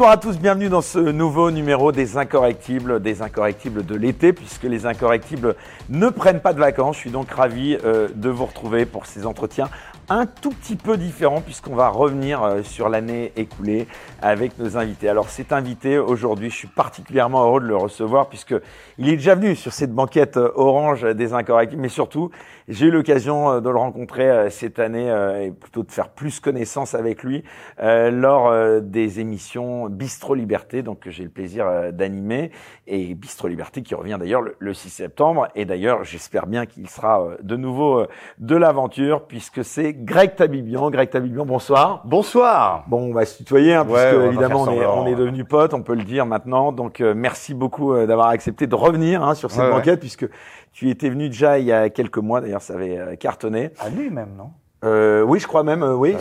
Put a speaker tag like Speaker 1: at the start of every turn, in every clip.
Speaker 1: Bonsoir à tous, bienvenue dans ce nouveau numéro des Incorrectibles, des Incorrectibles de l'été, puisque les Incorrectibles ne prennent pas de vacances. Je suis donc ravi euh, de vous retrouver pour ces entretiens un tout petit peu différents, puisqu'on va revenir euh, sur l'année écoulée avec nos invités. Alors cet invité aujourd'hui, je suis particulièrement heureux de le recevoir, puisque il est déjà venu sur cette banquette euh, orange des Incorrectibles, mais surtout, j'ai eu l'occasion de le rencontrer cette année et plutôt de faire plus connaissance avec lui lors des émissions Bistro Liberté, donc que j'ai le plaisir d'animer, et Bistro Liberté qui revient d'ailleurs le 6 septembre. Et d'ailleurs, j'espère bien qu'il sera de nouveau de l'aventure, puisque c'est Greg Tabibian. Greg Tabibian, bonsoir.
Speaker 2: Bonsoir.
Speaker 1: Bon, on va se tutoyer, hein, puisque évidemment on est, on est devenus potes, on peut le dire maintenant. Donc merci beaucoup d'avoir accepté de revenir hein, sur cette banquette, puisque tu étais venu déjà il y a quelques mois, d'ailleurs ça avait cartonné.
Speaker 2: À lui même, non?
Speaker 1: Euh, oui, je crois même. Euh, oui,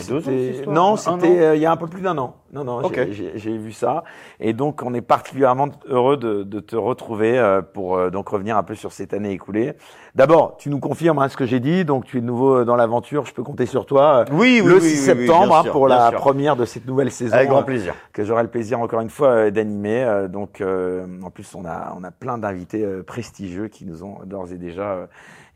Speaker 1: non, c'était euh, il y a un peu plus d'un an. Non, non, j'ai vu ça. Et donc, on est particulièrement heureux de, de te retrouver euh, pour donc revenir un peu sur cette année écoulée. D'abord, tu nous confirmes hein, ce que j'ai dit. Donc, tu es de nouveau dans l'aventure. Je peux compter sur toi.
Speaker 2: Oui,
Speaker 1: oui, Le 6 septembre hein, pour la première de cette nouvelle saison.
Speaker 2: Avec grand plaisir.
Speaker 1: que j'aurai le plaisir encore une fois d'animer. donc, en plus, on a on a plein d'invités prestigieux qui nous ont d'ores et déjà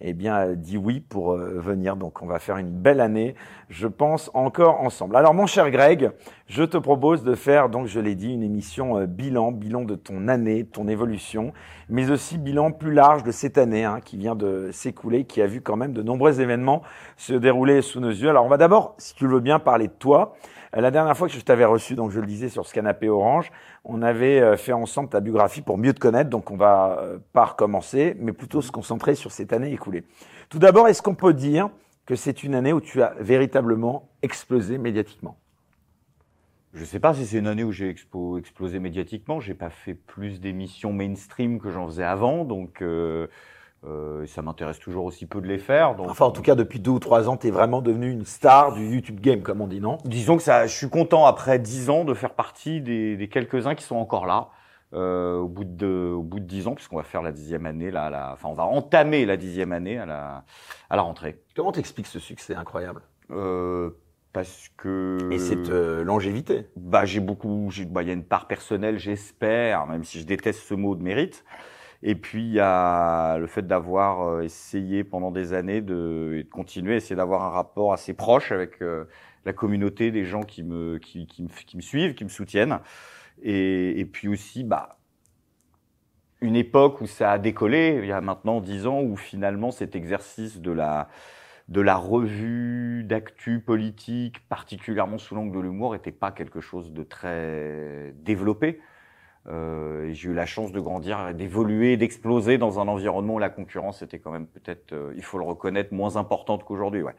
Speaker 1: eh bien, dit oui pour euh, venir. Donc, on va faire une belle année, je pense, encore ensemble. Alors, mon cher Greg, je te propose de faire, donc, je l'ai dit, une émission euh, bilan, bilan de ton année, ton évolution, mais aussi bilan plus large de cette année hein, qui vient de s'écouler, qui a vu quand même de nombreux événements se dérouler sous nos yeux. Alors, on va d'abord, si tu veux bien, parler de toi. Euh, la dernière fois que je t'avais reçu, donc je le disais sur ce canapé orange, on avait euh, fait ensemble ta biographie pour mieux te connaître, donc on va euh, pas recommencer, mais plutôt se concentrer sur cette année écoulée. Tout d'abord, est-ce qu'on peut dire que c'est une année où tu as véritablement explosé médiatiquement?
Speaker 2: Je ne sais pas si c'est une année où j'ai explosé médiatiquement. J'ai pas fait plus d'émissions mainstream que j'en faisais avant, donc euh, ça m'intéresse toujours aussi peu de les faire.
Speaker 1: Donc, enfin, en tout cas, depuis deux ou trois ans, tu es vraiment devenu une star du YouTube Game, comme on dit, non?
Speaker 2: Disons que ça, je suis content après dix ans de faire partie des, des quelques-uns qui sont encore là. Euh, au bout de au bout de dix ans, puisqu'on va faire la dixième année, là, la, enfin, on va entamer la dixième année à la à la rentrée.
Speaker 1: Comment t'expliques ce succès incroyable?
Speaker 2: Euh, parce que
Speaker 1: et cette euh, longévité.
Speaker 2: Bah, j'ai beaucoup, bah, il y a une part personnelle, j'espère, même si je déteste ce mot de mérite. Et puis il y a le fait d'avoir euh, essayé pendant des années de, et de continuer essayer d'avoir un rapport assez proche avec euh, la communauté des gens qui me, qui, qui, me, qui me suivent, qui me soutiennent. Et, et, puis aussi, bah, une époque où ça a décollé, il y a maintenant dix ans, où finalement cet exercice de la, de la revue d'actu politique, particulièrement sous l'angle de l'humour, n'était pas quelque chose de très développé. Euh, j'ai eu la chance de grandir, d'évoluer, d'exploser dans un environnement où la concurrence était quand même peut-être, euh, il faut le reconnaître, moins importante qu'aujourd'hui. Ouais.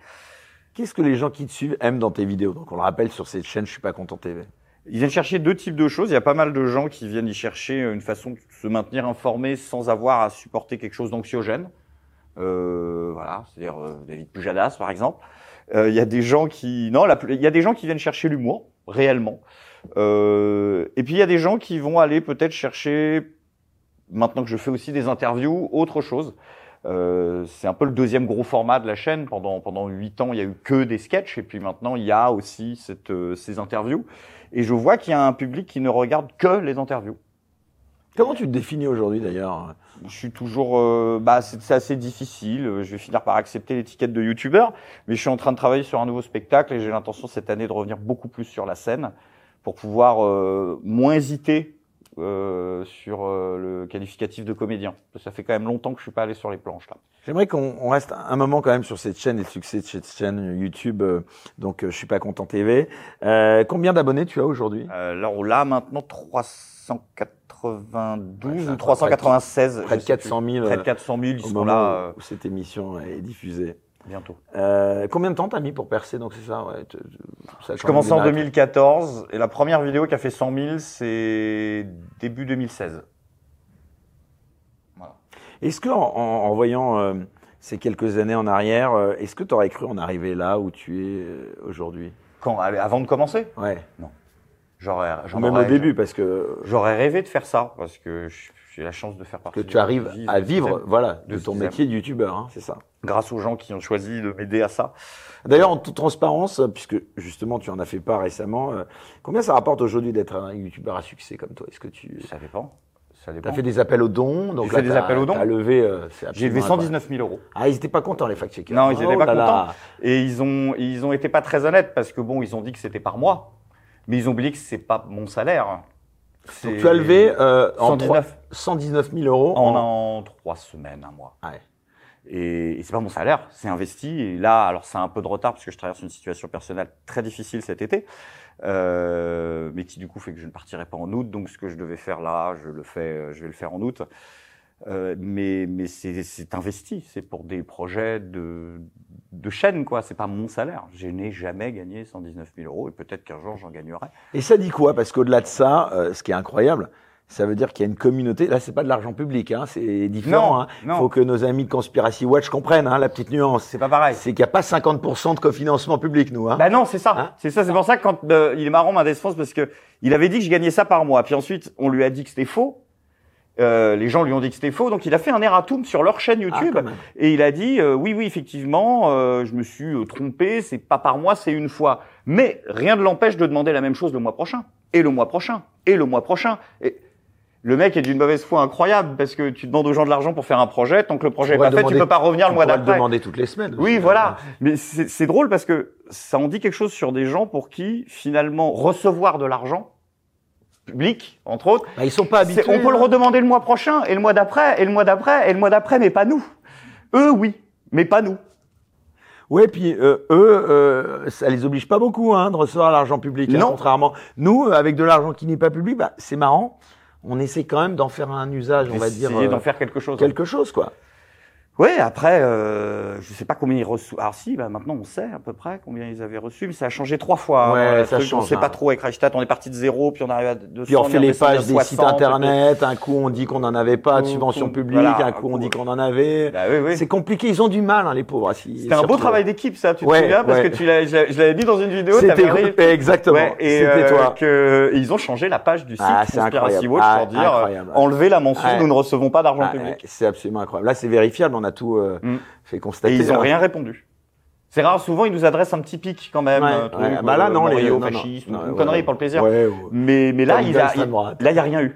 Speaker 1: Qu'est-ce que les gens qui te suivent aiment dans tes vidéos? Donc on le rappelle sur cette chaîne, je suis pas content TV.
Speaker 2: Ils viennent chercher deux types de choses. Il y a pas mal de gens qui viennent y chercher une façon de se maintenir informés sans avoir à supporter quelque chose d'anxiogène. Euh, voilà, c'est-à-dire euh, David Pujadas par exemple. Euh, il y a des gens qui, non, il y a des gens qui viennent chercher l'humour réellement. Et puis il y a des gens qui vont aller peut-être chercher, maintenant que je fais aussi des interviews, autre chose. Euh, c'est un peu le deuxième gros format de la chaîne. Pendant pendant huit ans, il y a eu que des sketchs, et puis maintenant il y a aussi cette, ces interviews. Et je vois qu'il y a un public qui ne regarde que les interviews.
Speaker 1: Comment tu te définis aujourd'hui d'ailleurs
Speaker 2: Je suis toujours, euh, bah c'est assez difficile. Je vais finir par accepter l'étiquette de youtubeur, mais je suis en train de travailler sur un nouveau spectacle et j'ai l'intention cette année de revenir beaucoup plus sur la scène pour pouvoir euh, moins hésiter euh, sur euh, le qualificatif de comédien. Ça fait quand même longtemps que je suis pas allé sur les planches là.
Speaker 1: J'aimerais qu'on reste un moment quand même sur cette chaîne et le succès de cette chaîne YouTube. donc je suis pas content TV. combien d'abonnés tu as aujourd'hui?
Speaker 2: Alors là maintenant 392 ou 396.
Speaker 1: Près de 400 000.
Speaker 2: Près de 400 000 ils
Speaker 1: sont là. Où cette émission est diffusée.
Speaker 2: Bientôt.
Speaker 1: Euh, combien de temps t'as mis pour percer Donc c'est ça, ouais.
Speaker 2: je commence en 2014 et la première vidéo qui a fait 100 000, c'est début 2016.
Speaker 1: Voilà. Est-ce que en, en, voyant euh, ces quelques années en arrière, euh, est-ce que tu aurais cru en arriver là où tu es euh, aujourd'hui?
Speaker 2: Quand Avant de commencer?
Speaker 1: Ouais.
Speaker 2: Non. J'aurais.
Speaker 1: Même au début, parce que
Speaker 2: j'aurais rêvé de faire ça, parce que j'ai la chance de faire partie.
Speaker 1: Que tu arrives à vivre, voilà, de ton métier de youtubeur, hein, c'est ça.
Speaker 2: grâce aux gens qui ont choisi de m'aider à ça.
Speaker 1: D'ailleurs, en toute transparence, puisque justement tu en as fait part récemment, euh, combien ça rapporte aujourd'hui d'être un youtubeur à succès comme toi? Est-ce que tu
Speaker 2: Ça dépend. Ça
Speaker 1: as
Speaker 2: dépend.
Speaker 1: fait des appels aux dons donc
Speaker 2: J'ai fait des
Speaker 1: t'as-
Speaker 2: appels aux dons.
Speaker 1: t'as levé, euh,
Speaker 2: J'ai levé
Speaker 1: absolument
Speaker 2: 119 000 euros.
Speaker 1: Ah, ils étaient pas contents les fact-checkers.
Speaker 2: Non, ils étaient
Speaker 1: Oh
Speaker 2: pas contents. Et ils ont, ils ont été pas très honnêtes parce que bon, ils ont dit que c'était par mois, mais ils ont oublié que c'est pas mon salaire.
Speaker 1: Donc tu as levé euh, en
Speaker 2: 119
Speaker 1: trois- 119 000 euros
Speaker 2: en,
Speaker 1: en...
Speaker 2: en trois semaines, un mois.
Speaker 1: Ouais.
Speaker 2: Et, et c'est pas mon salaire, c'est investi. Et là, alors c'est un peu de retard parce que je traverse une situation personnelle très difficile cet été, euh, mais qui du coup fait que je ne partirai pas en août. Donc ce que je devais faire là, je le fais, euh, je vais le faire en août. Euh, mais mais c'est investi, c'est pour des projets de de chaîne quoi. C'est pas mon salaire. Je n'ai jamais gagné 119 000 euros et peut-être qu'un jour j'en gagnerai.
Speaker 1: Et ça dit quoi? Parce qu'au-delà de ça, euh, ce qui est incroyable, ça veut dire qu'il y a une communauté. Là, c'est pas de l'argent public, hein, c'est différent.
Speaker 2: Non,
Speaker 1: hein. faut que nos amis de Conspiracy Watch comprennent hein, la petite nuance.
Speaker 2: C'est pas pareil.
Speaker 1: C'est qu'il n'y a pas 50% de cofinancement public, nous. Hein.
Speaker 2: Bah non, c'est ça.
Speaker 1: Hein?
Speaker 2: C'est ça. C'est pour ça que quand euh, il est marrant, Mendes France, parce que il avait dit que je gagnais ça par mois. Puis ensuite, on lui a dit que c'était faux. Euh, les gens lui ont dit que c'était faux, donc il a fait un erratum sur leur chaîne
Speaker 1: Ah,
Speaker 2: YouTube. et il a dit euh, oui oui effectivement euh, je me suis euh, trompé c'est pas par mois c'est une fois. Mais rien ne l'empêche de demander la même chose le mois prochain. Et le mois prochain. Et le mois prochain. Et le mec est d'une mauvaise foi incroyable parce que tu demandes aux gens de l'argent pour faire un projet. Tant que le projet est
Speaker 1: pourrais
Speaker 2: pas fait tu peux pas revenir le
Speaker 1: On
Speaker 2: mois
Speaker 1: pourra le
Speaker 2: d'après.
Speaker 1: demander toutes les semaines.
Speaker 2: oui, voilà. Mais c'est c'est drôle parce que ça en dit quelque chose sur des gens pour qui, finalement, recevoir de l'argent public, entre autres,
Speaker 1: Bah, ils sont pas habitués.
Speaker 2: on peut le
Speaker 1: hein.
Speaker 2: redemander le mois prochain, et le mois d'après, et le mois d'après, et le mois d'après, mais pas nous. Eux, oui, mais pas nous.
Speaker 1: Ouais, puis euh, eux, euh, ça les oblige pas beaucoup hein, de recevoir l'argent public. hein,
Speaker 2: Non.
Speaker 1: contrairement, nous, avec de l'argent qui n'est pas public, bah, c'est marrant. On essaie quand même d'en faire un usage, on va dire,
Speaker 2: Essayer
Speaker 1: euh,
Speaker 2: d'en faire quelque chose.
Speaker 1: quelque chose, quoi.
Speaker 2: Ouais, après, euh, je sais pas combien ils reçoivent. Alors si, bah, maintenant on sait à peu près combien ils avaient reçu, mais ça a changé trois fois.
Speaker 1: Ouais,
Speaker 2: hein, le
Speaker 1: ça
Speaker 2: truc, On
Speaker 1: change,
Speaker 2: sait
Speaker 1: hein.
Speaker 2: pas trop avec Reichstadt. On est parti de zéro, puis on arrive à 200.
Speaker 1: Puis on fait les pages des sites
Speaker 2: 60, et puis-
Speaker 1: internet. Un coup, on dit qu'on n'en avait pas de subvention publique.
Speaker 2: voilà,
Speaker 1: un coup, on dit qu'on en avait.
Speaker 2: Bah oui, oui.
Speaker 1: C'est compliqué. Ils ont du mal, hein, les pauvres.
Speaker 2: C'était un beau travail d'équipe, ça, tu te
Speaker 1: Ouais,
Speaker 2: souviens Parce
Speaker 1: ouais.
Speaker 2: que tu l'as, je l'avais- dit dans une vidéo,
Speaker 1: C'était exactement.
Speaker 2: Ouais, et
Speaker 1: C'était
Speaker 2: euh,
Speaker 1: toi.
Speaker 2: que et ils ont changé la page du site
Speaker 1: Ah, c'est
Speaker 2: Conspiracy
Speaker 1: incroyable.
Speaker 2: Watch
Speaker 1: Ah,
Speaker 2: pour dire
Speaker 1: incroyable.
Speaker 2: euh, enlever la mention
Speaker 1: Ouais.
Speaker 2: nous ne recevons pas d'argent
Speaker 1: Ah,
Speaker 2: public.
Speaker 1: ouais, c'est absolument incroyable. Là, c'est vérifiable. On a tout euh,
Speaker 2: Mm.
Speaker 1: fait constater.
Speaker 2: Et ils ont
Speaker 1: hein.
Speaker 2: rien répondu. C'est rare, souvent ils nous adressent un petit pic quand même.
Speaker 1: Ouais,
Speaker 2: un truc,
Speaker 1: ouais. Bah là,
Speaker 2: euh,
Speaker 1: non, les non, non.
Speaker 2: fascisme,
Speaker 1: Non,
Speaker 2: une
Speaker 1: ouais,
Speaker 2: connerie
Speaker 1: ouais.
Speaker 2: pour le plaisir. Mais mais là il
Speaker 1: de
Speaker 2: a,
Speaker 1: l'extrême
Speaker 2: il-
Speaker 1: droite.
Speaker 2: là il y a rien eu.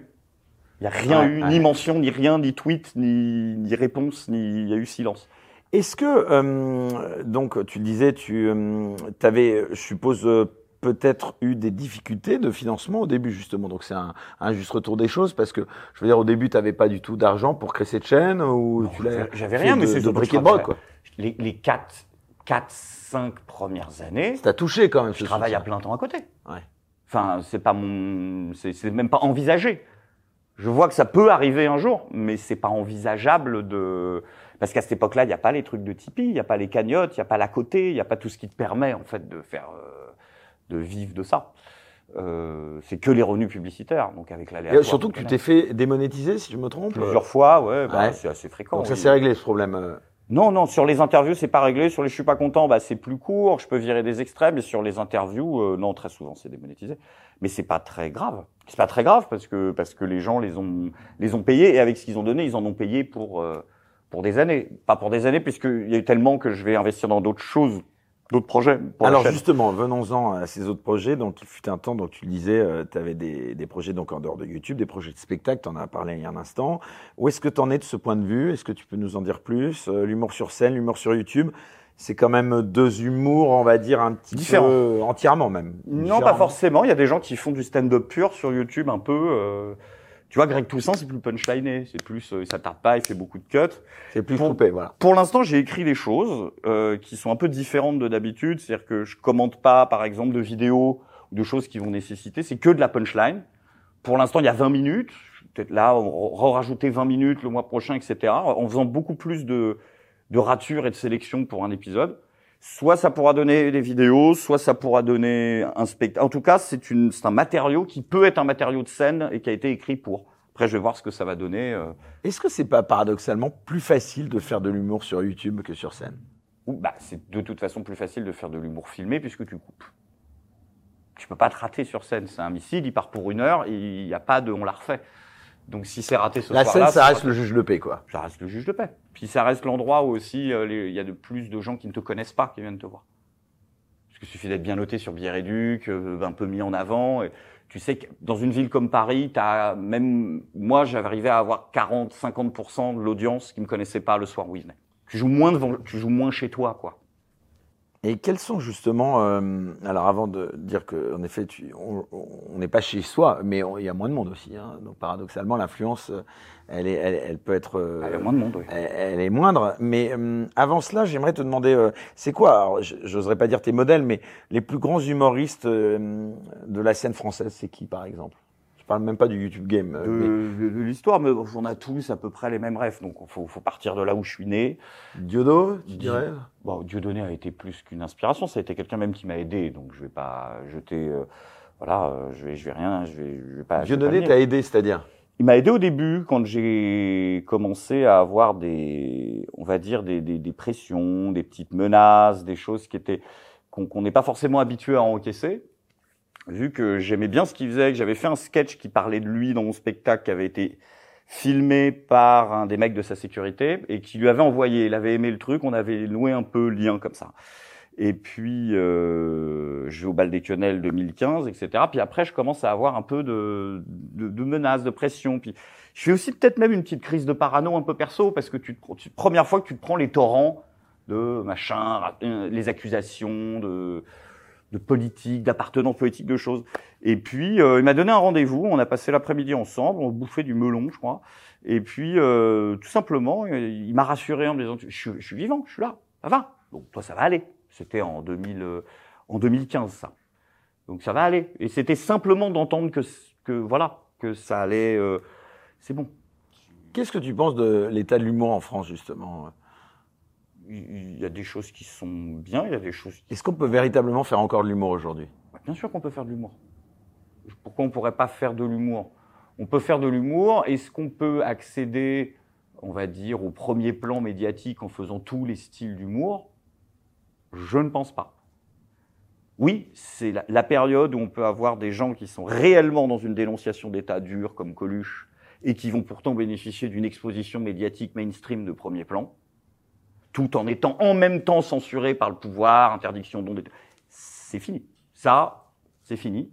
Speaker 2: Il y a rien eu, ni mention, ni rien, ni tweet, ni, ni réponse, ni il y a eu silence.
Speaker 1: Est-ce que, euh, donc, tu le disais, tu avais, je suppose, euh, peut-être eu des difficultés de financement au début, justement. Donc, c'est un, un juste retour des choses, parce que, je veux dire, au début, tu n'avais pas du tout d'argent pour créer cette chaîne, ou
Speaker 2: j'avais- rien, mais c'est
Speaker 1: de de broc,
Speaker 2: travaillais.
Speaker 1: quoi.
Speaker 2: Les, les 4, 4, 5 premières années,
Speaker 1: Ça t'a touché, quand même,
Speaker 2: je
Speaker 1: ce
Speaker 2: travaille à plein temps à côté.
Speaker 1: Ouais.
Speaker 2: Enfin, c'est pas mon, c'est c'est même pas envisagé. Je vois que ça peut arriver un jour, mais c'est pas envisageable de, parce qu'à cette époque-là, il n'y a pas les trucs de Tipeee, il n'y a pas les cagnottes, il n'y a pas la côté, il n'y a pas tout ce qui te permet, en fait, de faire, euh, de vivre de ça. Euh, c'est que les revenus publicitaires, donc avec
Speaker 1: Et
Speaker 2: l'aléatoire.
Speaker 1: surtout que tu t'es fait démonétiser, si je me trompe.
Speaker 2: plusieurs fois, ouais, bah,
Speaker 1: Ouais.
Speaker 2: c'est assez fréquent.
Speaker 1: Donc, ça
Speaker 2: oui.
Speaker 1: s'est réglé, ce problème. euh.
Speaker 2: Non, non, sur les interviews, c'est pas réglé. Sur les je suis pas content, bah, c'est plus court. Je peux virer des extraits, mais sur les interviews, euh, non, très souvent, c'est démonétisé. Mais c'est pas très grave. C'est pas très grave parce que, parce que les gens les ont, les ont payés et avec ce qu'ils ont donné, ils en ont payé pour, euh, pour des années. Pas pour des années puisqu'il y a eu tellement que je vais investir dans d'autres choses, d'autres projets. Pour
Speaker 1: Alors justement, venons-en à ces autres projets. Donc il fut un temps, donc tu le disais, tu avais des, des projets donc en dehors de YouTube, des projets de spectacle, tu en as parlé il y a un instant. Où est-ce que tu en es de ce point de vue? Est-ce que tu peux nous en dire plus? Euh, L'humour sur scène, l'humour sur YouTube, c'est quand même deux humours, on va dire, un petit
Speaker 2: Différents.
Speaker 1: peu entièrement même.
Speaker 2: Non, pas forcément. Il y a des gens qui font du stand-up pur sur YouTube un peu. euh, tu vois, Greg Toussaint, c'est plus punchliné, c'est plus, euh, il s'attarde pas, il fait beaucoup de cuts.
Speaker 1: C'est plus
Speaker 2: Pour-
Speaker 1: coupé, voilà.
Speaker 2: Pour l'instant, j'ai écrit des choses euh, qui sont un peu différentes de d'habitude. C'est-à-dire que je commente pas, par exemple, de vidéos ou de choses qui vont nécessiter. C'est que de la punchline. Pour l'instant, il y a 20 minutes. Peut-être là, on va rajouter 20 minutes le mois prochain, etc. En faisant beaucoup plus de, de ratures et de sélection pour un épisode. Soit ça pourra donner des vidéos, soit ça pourra donner un spectacle. En tout cas, c'est une, c'est un matériau qui peut être un matériau de scène et qui a été écrit pour. Après, je vais voir ce que ça va donner. euh,
Speaker 1: Est-ce que c'est pas paradoxalement plus facile de faire de l'humour sur YouTube que sur scène?
Speaker 2: Ou bah, c'est de toute façon plus facile de faire de l'humour filmé puisque tu coupes. Tu peux pas te rater sur scène. C'est un missile, il part pour une heure, il n'y a pas de on l'a refait. Donc si c'est raté ce
Speaker 1: La
Speaker 2: soir-là,
Speaker 1: scène, ça reste le juge de paix, quoi.
Speaker 2: ça reste le juge de paix. Puis ça reste l'endroit où aussi euh, il y a de plus de gens qui ne te connaissent pas qui viennent te voir. Parce qu'il suffit d'être bien noté sur Billet Réduc, euh, un peu mis en avant. Et tu sais que dans une ville comme Paris, t'as même moi j'arrivais à avoir 40, 50% de l'audience qui me connaissait pas le soir où il venait. Tu joues moins devant, tu joues moins chez toi, quoi.
Speaker 1: Et quels sont justement, euh, alors avant de dire que en effet, tu, on n'est pas chez soi, mais il y a moins de monde aussi. Hein, donc paradoxalement, l'influence, elle, est, elle, elle peut être, euh,
Speaker 2: Il y a moins de monde, oui.
Speaker 1: elle, elle est moindre. Mais euh, avant cela, j'aimerais te demander, euh, c'est quoi alors, J'oserais pas dire tes modèles, mais les plus grands humoristes euh, de la scène française, c'est qui par exemple? Parle même pas du YouTube Game. euh,
Speaker 2: de,
Speaker 1: mais
Speaker 2: de- de l'histoire, mais on a tous à peu près les mêmes rêves, donc il faut, faut partir de là où je suis né.
Speaker 1: Diodo, tu dirais
Speaker 2: Bon, Dieudonné a été plus qu'une inspiration, ça a été quelqu'un même qui m'a aidé, donc je vais pas jeter, euh, voilà, euh, je vais, je vais rien, je vais, je vais pas. je
Speaker 1: Dieudonné t'a aidé, c'est-à-dire
Speaker 2: Il m'a aidé au début quand j'ai commencé à avoir des, on va dire des, des, des pressions, des petites menaces, des choses qui étaient qu'on qu'on n'est pas forcément habitué à encaisser. Vu que j'aimais bien ce qu'il faisait, que j'avais fait un sketch qui parlait de lui dans mon spectacle, qui avait été filmé par un des mecs de sa sécurité et qui lui avait envoyé. Il avait aimé le truc, on avait noué un peu lien comme ça. Et puis, euh, je vais au bal des quenelles 2015, etc. Puis après, je commence à avoir un peu de, de, de menaces, de pression. Puis, je fais aussi peut-être même une petite crise de parano un peu perso, parce que tu, tu- première fois que tu te prends les torrents de machin, euh, les accusations de, de politique, d'appartenance politique, de choses. Et puis, euh, il m'a donné un rendez-vous. On a passé l'après-midi ensemble. On bouffait du melon, je crois. Et puis, euh, tout simplement, il m'a rassuré en me disant, je, suis- je suis vivant, je suis là, ça va. Donc, toi, ça va aller. C'était en 2000, euh, en 2015, ça. Donc, ça va aller. Et c'était simplement d'entendre que, que, voilà, que ça allait, euh, c'est bon.
Speaker 1: Qu'est-ce que tu penses de l'état de l'humour en France, justement?
Speaker 2: Il y a des choses qui sont bien, il y a des choses qui
Speaker 1: Est-ce qu'on peut véritablement faire encore de l'humour aujourd'hui?
Speaker 2: Bah, Bien sûr qu'on peut faire de l'humour. Pourquoi on pourrait pas faire de l'humour? On peut faire de l'humour. Est-ce qu'on peut accéder, on va dire, au premier plan médiatique en faisant tous les styles d'humour? Je ne pense pas. Oui, c'est la, la période où on peut avoir des gens qui sont réellement dans une dénonciation d'état dur, comme Coluche, et qui vont pourtant bénéficier d'une exposition médiatique mainstream de premier plan, tout en étant en même temps censurés par le pouvoir, interdiction d'ondes. C'est fini. Ça, c'est fini.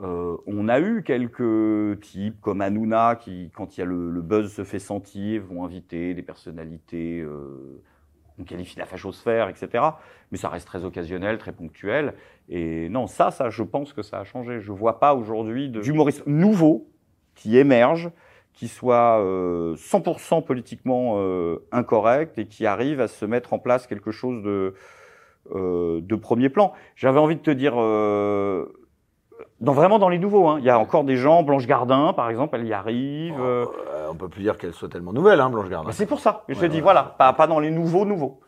Speaker 2: Euh, on a eu quelques types comme Hanouna qui, quand il y a le, le buzz se fait sentir, vont inviter des personnalités euh, qu'on qualifie la fachosphère, etc. Mais ça reste très occasionnel, très ponctuel. Et non, ça, ça, je pense que ça a changé. Je vois pas aujourd'hui d'humoristes nouveaux qui émergent, qui euh, 100% politiquement euh, incorrects et qui arrivent à se mettre en place quelque chose de, euh, de premier plan. J'avais envie de te dire, euh, dans, vraiment dans les nouveaux, hein, il y a encore des gens, Blanche Gardin par exemple, elle y arrive. euh,
Speaker 1: Euh, On peut plus dire qu'elle soit tellement nouvelle, hein, Blanche Gardin.
Speaker 2: c'est pour ça. Je te
Speaker 1: Ouais,
Speaker 2: dis,
Speaker 1: ouais.
Speaker 2: voilà, pas, pas dans les nouveaux nouveaux.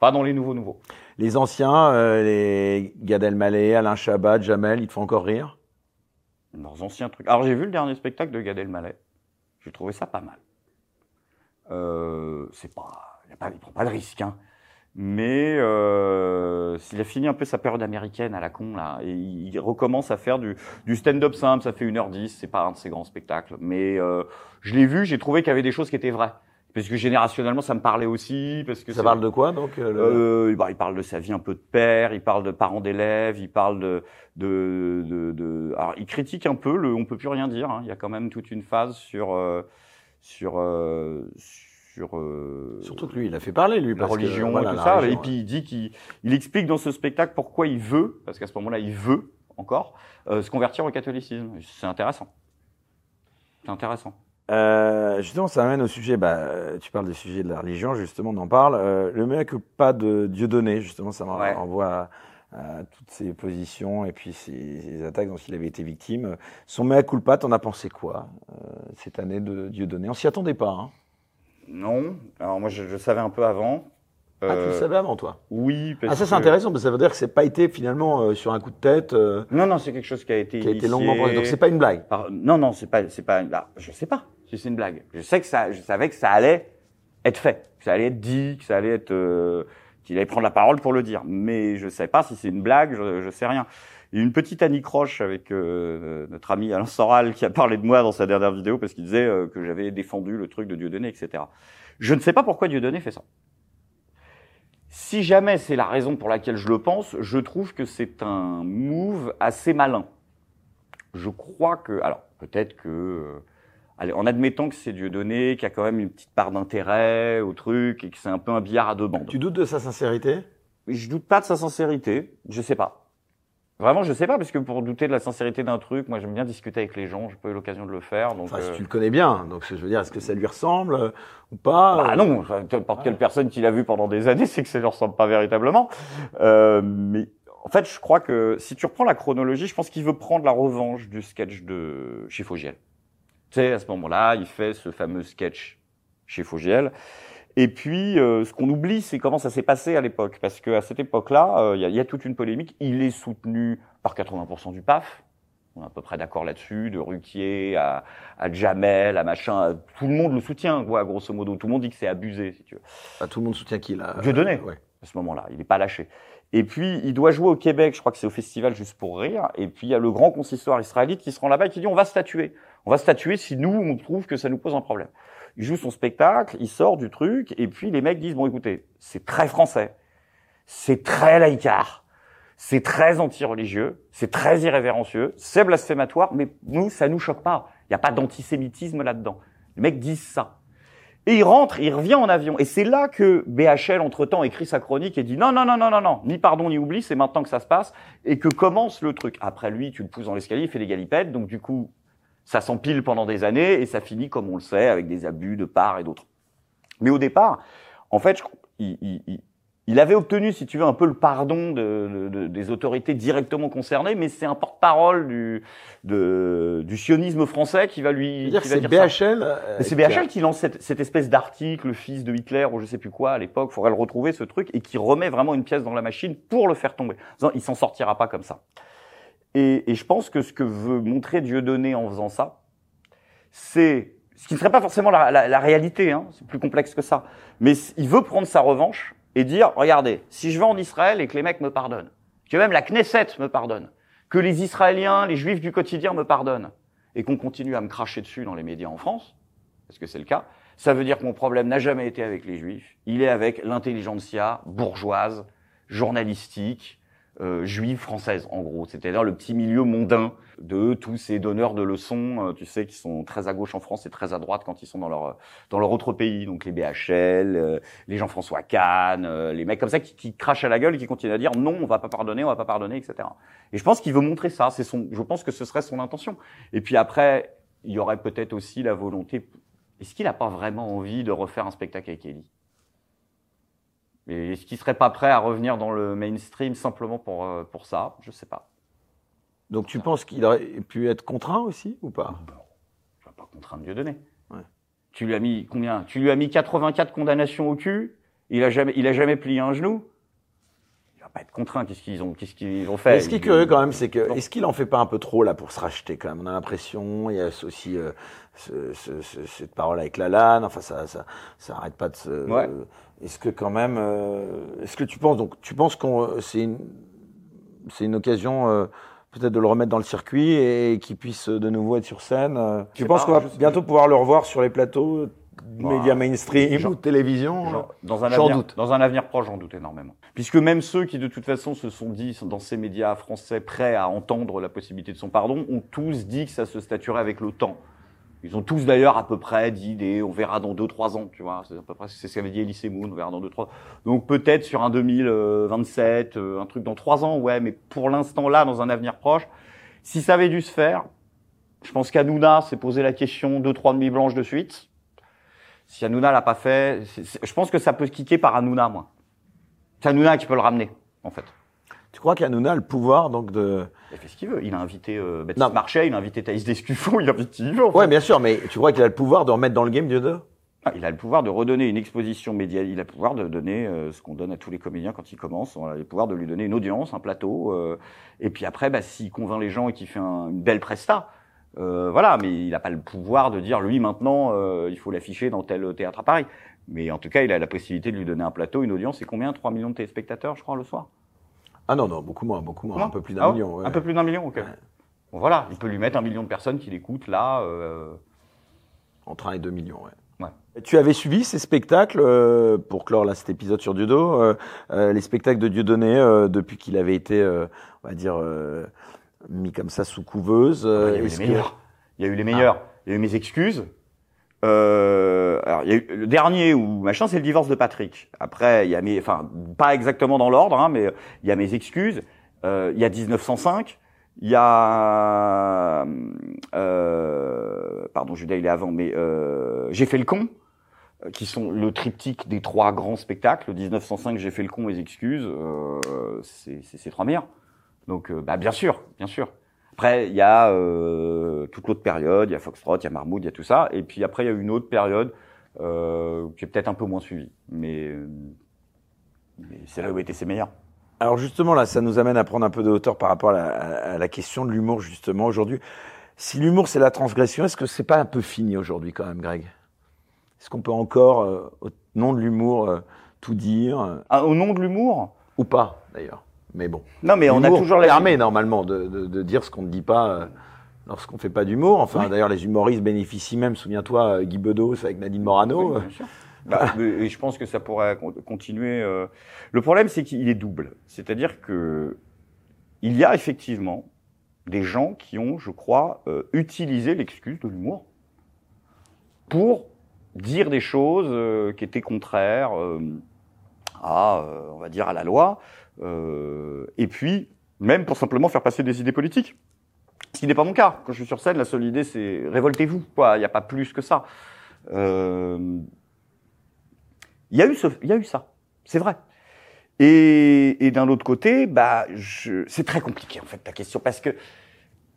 Speaker 2: Pas dans les nouveaux nouveaux.
Speaker 1: Les anciens, euh, les Gad Elmaleh, Alain Chabat, Jamel, ils te font encore rire?
Speaker 2: Leurs anciens trucs. Alors j'ai vu le dernier spectacle de Gad Elmaleh. J'ai trouvé ça pas mal. Euh, c'est pas, il, il prend pas de risque, hein. Mais euh, il a fini un peu sa période américaine à la con là, et il recommence à faire du, du stand-up simple. Ça fait 1h10, c'est pas un de ses grands spectacles, mais euh, je l'ai vu, j'ai trouvé qu'il y avait des choses qui étaient vraies, parce que générationnellement ça me parlait aussi, parce que
Speaker 1: Ça parle de quoi donc euh, le-
Speaker 2: euh, bah, il parle de sa vie un peu de père, il parle de parents d'élèves, il parle de, de, de, de- alors il critique un peu le, on peut plus rien dire. hein. Il y a quand même toute une phase sur euh, sur euh, sur euh,
Speaker 1: Surtout que lui, il a fait parler, lui.
Speaker 2: la
Speaker 1: parce que,
Speaker 2: religion
Speaker 1: voilà,
Speaker 2: et tout ça.
Speaker 1: religion,
Speaker 2: et puis il dit qu'il il explique dans ce spectacle pourquoi il veut, parce qu'à ce moment-là il veut encore euh, se convertir au catholicisme. C'est intéressant. C'est intéressant.
Speaker 1: Euh, justement, ça amène au sujet. Bah, tu parles des sujets de la religion, justement, on en parle. Euh, le mea culpa de Dieudonné, justement, ça
Speaker 2: Ouais.
Speaker 1: m'envoie à, à toutes ses positions et puis ses, ses attaques dont il avait été victime. Son mea culpa, t'en as pensé quoi euh, cette année de Dieudonné? On s'y attendait pas. Hein.
Speaker 2: Non. Alors moi je, je savais un peu avant.
Speaker 1: Ah, tu le
Speaker 2: Euh,
Speaker 1: savais avant, toi?
Speaker 2: Oui. Parce
Speaker 1: Ah, ça c'est intéressant, parce que ça veut dire que c'est pas été finalement euh, sur un coup de tête
Speaker 2: Non, non, c'est quelque chose qui a été
Speaker 1: qui a été longuement pensé. Donc c'est pas une blague?
Speaker 2: par- Non, non, c'est pas, c'est pas. Là, je sais pas c'est une blague. Je sais que ça, je savais que ça allait être fait, que ça allait être dit, que ça allait être, euh, qu'il allait prendre la parole pour le dire. Mais je sais pas si c'est une blague, je, je sais rien. Une petite anicroche avec euh, notre ami Alain Soral qui a parlé de moi dans sa dernière vidéo parce qu'il disait euh, que j'avais défendu le truc de Dieudonné, etc. Je ne sais pas pourquoi Dieudonné fait ça. Si jamais c'est la raison pour laquelle je le pense, je trouve que c'est un move assez malin. Je crois que, alors peut-être que, euh, allez, en admettant que c'est Dieudonné, qu'il y a quand même une petite part d'intérêt au truc et que c'est un peu un billard à deux bandes.
Speaker 1: Tu doutes de sa sincérité?
Speaker 2: Je doute pas de sa sincérité, je sais pas. Vraiment, je sais pas, parce que pour douter de la sincérité d'un truc, moi j'aime bien discuter avec les gens, j'ai pas eu l'occasion de le faire. Donc,
Speaker 1: Enfin, si
Speaker 2: euh,
Speaker 1: tu le connais bien, donc je veux dire, est-ce que ça lui ressemble euh, ou pas
Speaker 2: Bah non, enfin, n'importe quelle personne qui l'a vu pendant des années, c'est que ça ne ressemble pas véritablement. Euh, mais en fait, je crois que si tu reprends la chronologie, je pense qu'il veut prendre la revanche du sketch de chez Fogiel. Tu sais, à ce moment-là, il fait ce fameux sketch chez Fogiel. Et puis, euh, ce qu'on oublie, c'est comment ça s'est passé à l'époque. Parce qu'à cette époque-là, euh, il y, a- il y a toute une polémique. Il est soutenu par 80% du PAF. On est à peu près d'accord là-dessus, de Ruquier à, à Jamel, à machin. Tout le monde le soutient, quoi, grosso modo. Tout le monde dit que c'est abusé, si tu veux
Speaker 1: Bah, Tout le monde soutient qui là
Speaker 2: Dieudonné.
Speaker 1: Ouais.
Speaker 2: à ce moment-là. Il n'est pas lâché. Et puis, il doit jouer au Québec, je crois que c'est au festival juste pour rire. Et puis, il y a le grand consistoire israélite qui se rend là-bas et qui dit on va statuer. On va statuer si nous, on trouve que ça nous pose un problème. Il joue son spectacle, il sort du truc, et puis les mecs disent bon, écoutez, c'est très français, c'est très laïcard, c'est très anti-religieux, c'est très irrévérencieux, c'est blasphématoire, mais nous, ça nous choque pas. Il n'y a pas d'antisémitisme là-dedans. Les mecs disent ça. Et il rentre, il revient en avion. Et c'est là que BHL, entre-temps, écrit sa chronique et dit non, non, non, non, non, non, ni pardon, ni oubli, c'est maintenant que ça se passe. Et que commence le truc. Après lui, tu le pousses dans l'escalier, il fait des galipettes. Donc, du coup, ça s'empile pendant des années et ça finit, comme on le sait, avec des abus de part et d'autres. Mais au départ, en fait, je- il, il- il- avait obtenu, si tu veux, un peu le pardon de- de- des autorités directement concernées, mais c'est un porte-parole du, de- du sionisme français qui va lui qui
Speaker 1: c'est
Speaker 2: dire ça.
Speaker 1: BHL. euh,
Speaker 2: c'est BHL qui lance cette, cette espèce d'article, le fils de Hitler ou je sais plus quoi à l'époque, faudrait le retrouver ce truc, et qui remet vraiment une pièce dans la machine pour le faire tomber. Il s'en sortira pas comme ça. Et, et je pense que ce que veut montrer Dieudonné en faisant ça, c'est ce qui ne serait pas forcément la, réalité, hein, c'est plus complexe que ça. Mais il veut prendre sa revanche et dire, regardez, si je vais en Israël et que les mecs me pardonnent, que même la Knesset me pardonne, que les Israéliens, les Juifs du quotidien me pardonnent, et qu'on continue à me cracher dessus dans les médias en France, parce que c'est le cas, ça veut dire que mon problème n'a jamais été avec les Juifs, il est avec l'intelligentsia bourgeoise, journalistique, euh, juive française, en gros. C'est-à-dire le petit milieu mondain de tous ces donneurs de leçons, euh, tu sais, qui sont très à gauche en France et très à droite quand ils sont dans leur dans leur autre pays. Donc les BHL, euh, les Jean-François Kahn, euh, les mecs comme ça qui, qui crachent à la gueule et qui continuent à dire non, on va pas pardonner, on va pas pardonner, etc. Et je pense qu'il veut montrer ça. C'est son, je pense que ce serait son intention. Et puis après, il y aurait peut-être aussi la volonté. Est-ce qu'il n'a pas vraiment envie de refaire un spectacle avec Ellie Et est-ce qu'il serait pas prêt à revenir dans le mainstream simplement pour euh, pour ça? Je sais pas.
Speaker 1: Donc tu penses qu'il aurait pu être contraint aussi ou pas?
Speaker 2: Je vais pas contraindre Dieu donné.
Speaker 1: Ouais.
Speaker 2: Tu lui as mis combien? Tu lui as mis 84 condamnations au cul? Il a jamais, il a jamais plié un genou? Il va pas être contraint. Qu'est-ce qu'ils ont, qu'est-ce qu'ils ont fait?
Speaker 1: Mais ce qui est curieux quand même, c'est que
Speaker 2: Non.
Speaker 1: est-ce qu'il en fait pas un peu trop là pour se racheter quand même? On a l'impression, il y a aussi euh, ce- ce- ce- cette parole avec Lalanne. Enfin, ça, ça, ça arrête pas de se.
Speaker 2: Ouais.
Speaker 1: Est-ce que quand même, euh, est-ce que tu penses donc, tu penses qu'on, c'est une, c'est une occasion euh, peut-être de le remettre dans le circuit et qu'il puisse de nouveau être sur scène. euh. Tu penses qu'on va bientôt pouvoir le revoir sur les plateaux,
Speaker 2: Bah,
Speaker 1: médias mainstream
Speaker 2: genre-
Speaker 1: ou de télévision euh
Speaker 2: Genre, dans un
Speaker 1: J'en
Speaker 2: avenir,
Speaker 1: doute.
Speaker 2: Dans un avenir proche, j'en doute énormément. Puisque même ceux qui, de toute façon, se sont dit, dans ces médias français, prêts à entendre la possibilité de son pardon, ont tous dit que ça se statuerait avec le temps. Ils ont tous d'ailleurs à peu près dit des, on verra dans deux trois ans, tu vois. C'est à peu près c'est ce qu'avait dit Elise Moon, on verra dans deux trois. Donc peut-être sur un 2027, euh, un truc dans trois ans, ouais. Mais pour l'instant là, dans un avenir proche, si ça avait dû se faire, je pense qu'Anouna s'est posé la question deux trois nuits blanches de suite. Si Hanouna l'a pas fait, je pense que ça peut se kicker par Hanouna, moi. C'est Hanouna qui peut le ramener, en fait.
Speaker 1: Tu crois qu'Anouna a le pouvoir donc de
Speaker 2: Il fait ce qu'il veut. Il a invité euh, Baptiste
Speaker 1: Non.
Speaker 2: Marchais, il a invité Thaïs Descuffon, il a invité qui il veut.
Speaker 1: Ouais, bien sûr, mais tu crois qu'il a le pouvoir de remettre dans le game Dieu
Speaker 2: Ah, il a le pouvoir de redonner une exposition médiatique. Il a le pouvoir de donner euh, ce qu'on donne à tous les comédiens quand ils commencent. On a le pouvoir de lui donner une audience, un plateau. euh, et puis après, bah, s'il convainc les gens et qu'il fait un- une belle presta, euh, voilà. Mais il n'a pas le pouvoir de dire lui maintenant, euh, il faut l'afficher dans tel théâtre à Paris. Mais en tout cas, il a la possibilité de lui donner un plateau, une audience. Et combien? 3 millions de téléspectateurs, je crois, le soir?
Speaker 1: Ah non, non, beaucoup moins, beaucoup moins.
Speaker 2: Non
Speaker 1: un peu plus
Speaker 2: Ah
Speaker 1: d'un
Speaker 2: ouais
Speaker 1: million. ouais.
Speaker 2: Un peu plus d'un million, ok.
Speaker 1: Ouais.
Speaker 2: Bon, voilà, il peut lui mettre un million de personnes qui l'écoutent là. euh,
Speaker 1: Entre 1 et 2 millions, ouais.
Speaker 2: Ouais.
Speaker 1: Tu avais suivi ces spectacles, euh, pour clore là cet épisode sur Diodo, euh, euh, les spectacles de Dieudonné euh, depuis qu'il avait été, euh, on va dire, euh, mis comme ça sous couveuse.
Speaker 2: il y a eu les meilleurs. Il y a eu les meilleurs. Il y a eu mes excuses. Euh, alors, y a eu le dernier ou machin, c'est le divorce de Patrick. Après, il y a mes, enfin, pas exactement dans l'ordre, hein, mais il y a mes excuses. Euh, il y a 1905. Il y a, euh, pardon, Judas, il est avant, mais euh, j'ai fait le con, euh, qui sont le triptyque des trois grands spectacles. 1905, j'ai fait le con, mes excuses. Euh, c'est c'est ces trois meilleurs. Donc, euh, bah, bien sûr, bien sûr. Après, il y a euh, toute l'autre période, il y a Foxtrot, il y a Marmoud, il y a tout ça. Et puis après, il y a une autre période euh, qui est peut-être un peu moins suivie. Mais, mais c'est là où étaient ses meilleurs.
Speaker 1: Alors justement, là, ça nous amène à prendre un peu de hauteur par rapport à la, à la question de l'humour, justement, aujourd'hui. Si l'humour, c'est la transgression, est-ce que c'est pas un peu fini aujourd'hui, quand même, Greg? Est-ce qu'on peut encore, euh, au nom de l'humour, euh, tout dire?
Speaker 2: Ah, au nom de l'humour?
Speaker 1: Ou pas, d'ailleurs. Mais bon.
Speaker 2: Non, mais on a toujours la...
Speaker 1: permet, normalement, de, de, de dire ce qu'on ne dit pas euh, lorsqu'on fait pas d'humour. Enfin,
Speaker 2: Oui.
Speaker 1: d'ailleurs, les humoristes bénéficient même, souviens-toi, euh, Guy Bedos avec Nadine Morano.
Speaker 2: Oui, bien sûr. Bah, mais- et je pense que ça pourrait con- continuer. euh. Le problème, c'est qu'il est double. C'est-à-dire que il y a effectivement des gens qui ont, je crois, euh, utilisé l'excuse de l'humour pour dire des choses euh, qui étaient contraires euh, à, euh, on va dire, à la loi, euh, et puis même pour simplement faire passer des idées politiques. Ce qui n'est pas mon cas. Quand je suis sur scène, la seule idée, c'est révoltez-vous. Il n'y a pas plus que ça. Euh, il y a eu y a eu ça, c'est vrai. Et, et d'un autre côté, bah, c'est très compliqué en fait ta question parce que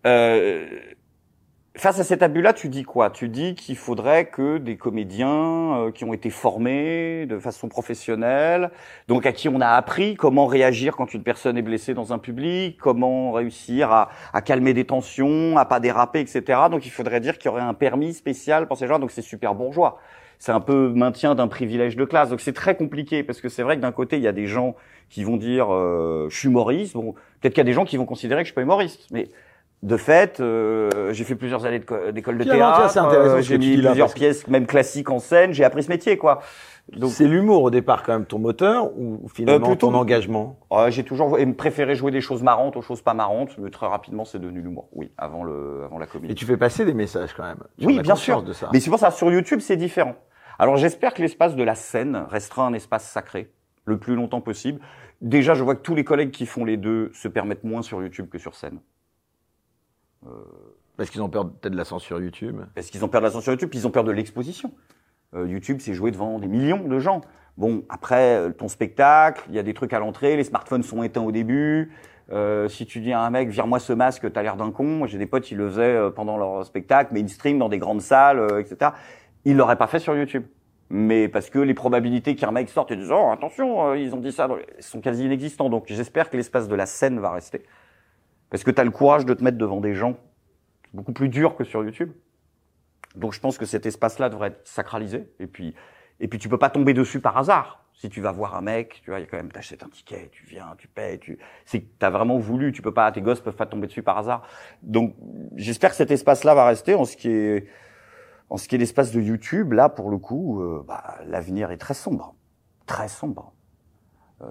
Speaker 2: euh, face à cet abus-là, tu dis quoi? Tu dis qu'il faudrait que des comédiens euh, qui ont été formés de façon professionnelle, donc à qui on a appris comment réagir quand une personne est blessée dans un public, comment réussir à, à calmer des tensions, à pas déraper, etc. Donc il faudrait dire qu'il y aurait un permis spécial pour ces gens. Donc c'est super bourgeois c'est un peu maintien d'un privilège de classe. Donc c'est très compliqué parce que c'est vrai que d'un côté il y a des gens qui vont dire euh, je suis humoriste. Bon, peut-être qu'il y a des gens qui vont considérer que je suis pas humoriste, mais de fait, euh, j'ai fait plusieurs années d'école de théâtre. euh, j'ai mis
Speaker 1: là,
Speaker 2: plusieurs pièces, même classiques en scène. J'ai appris ce métier, quoi. Donc,
Speaker 1: C'est l'humour au départ, quand même, ton moteur, ou finalement
Speaker 2: Euh, plutôt-
Speaker 1: ton engagement?
Speaker 2: Ouais, j'ai toujours préféré jouer des choses marrantes aux choses pas marrantes, mais très rapidement c'est devenu l'humour. Oui, avant le, avant la comédie.
Speaker 1: Et tu fais passer des messages, quand même.
Speaker 2: Oui, bien sûr.
Speaker 1: De ça.
Speaker 2: Mais c'est pour ça, sur YouTube, c'est différent. Alors j'espère que l'espace de la scène restera un espace sacré le plus longtemps possible. Déjà, je vois que tous les collègues qui font les deux se permettent moins sur YouTube que sur scène.
Speaker 1: Parce qu'ils ont peur peut-être de la censure YouTube?
Speaker 2: Parce qu'ils ont peur de la censure YouTube, puis ils ont peur de l'exposition. Euh, YouTube, c'est joué devant des millions de gens. Bon, après, euh, ton spectacle, il y a des trucs à l'entrée, les smartphones sont éteints au début. Euh, si tu dis à un mec, vire-moi ce masque, t'as l'air d'un con. J'ai des potes, ils le faisaient euh, pendant leur spectacle, mainstream, dans des grandes salles, euh, etc. Ils l'auraient pas fait sur YouTube. Mais parce que les probabilités qu'un mec sorte et dise, oh, attention, euh, ils ont dit ça, sont quasi inexistantes. Donc, j'espère que l'espace de la scène va rester. Parce que tu as le courage de te mettre devant des gens beaucoup plus dur que sur YouTube. Donc je pense que cet espace-là devrait être sacralisé. Et puis, et puis tu peux pas tomber dessus par hasard. Si tu vas voir un mec, tu vois, il y a quand même, t'achètes un ticket, tu viens, tu payes, tu, c'est t'as vraiment voulu, tu peux pas, tes gosses peuvent pas tomber dessus par hasard. Donc, j'espère que cet espace-là va rester en ce qui est, en ce qui est l'espace de YouTube. Là, pour le coup, euh, bah, l'avenir est très sombre. Très sombre. Euh,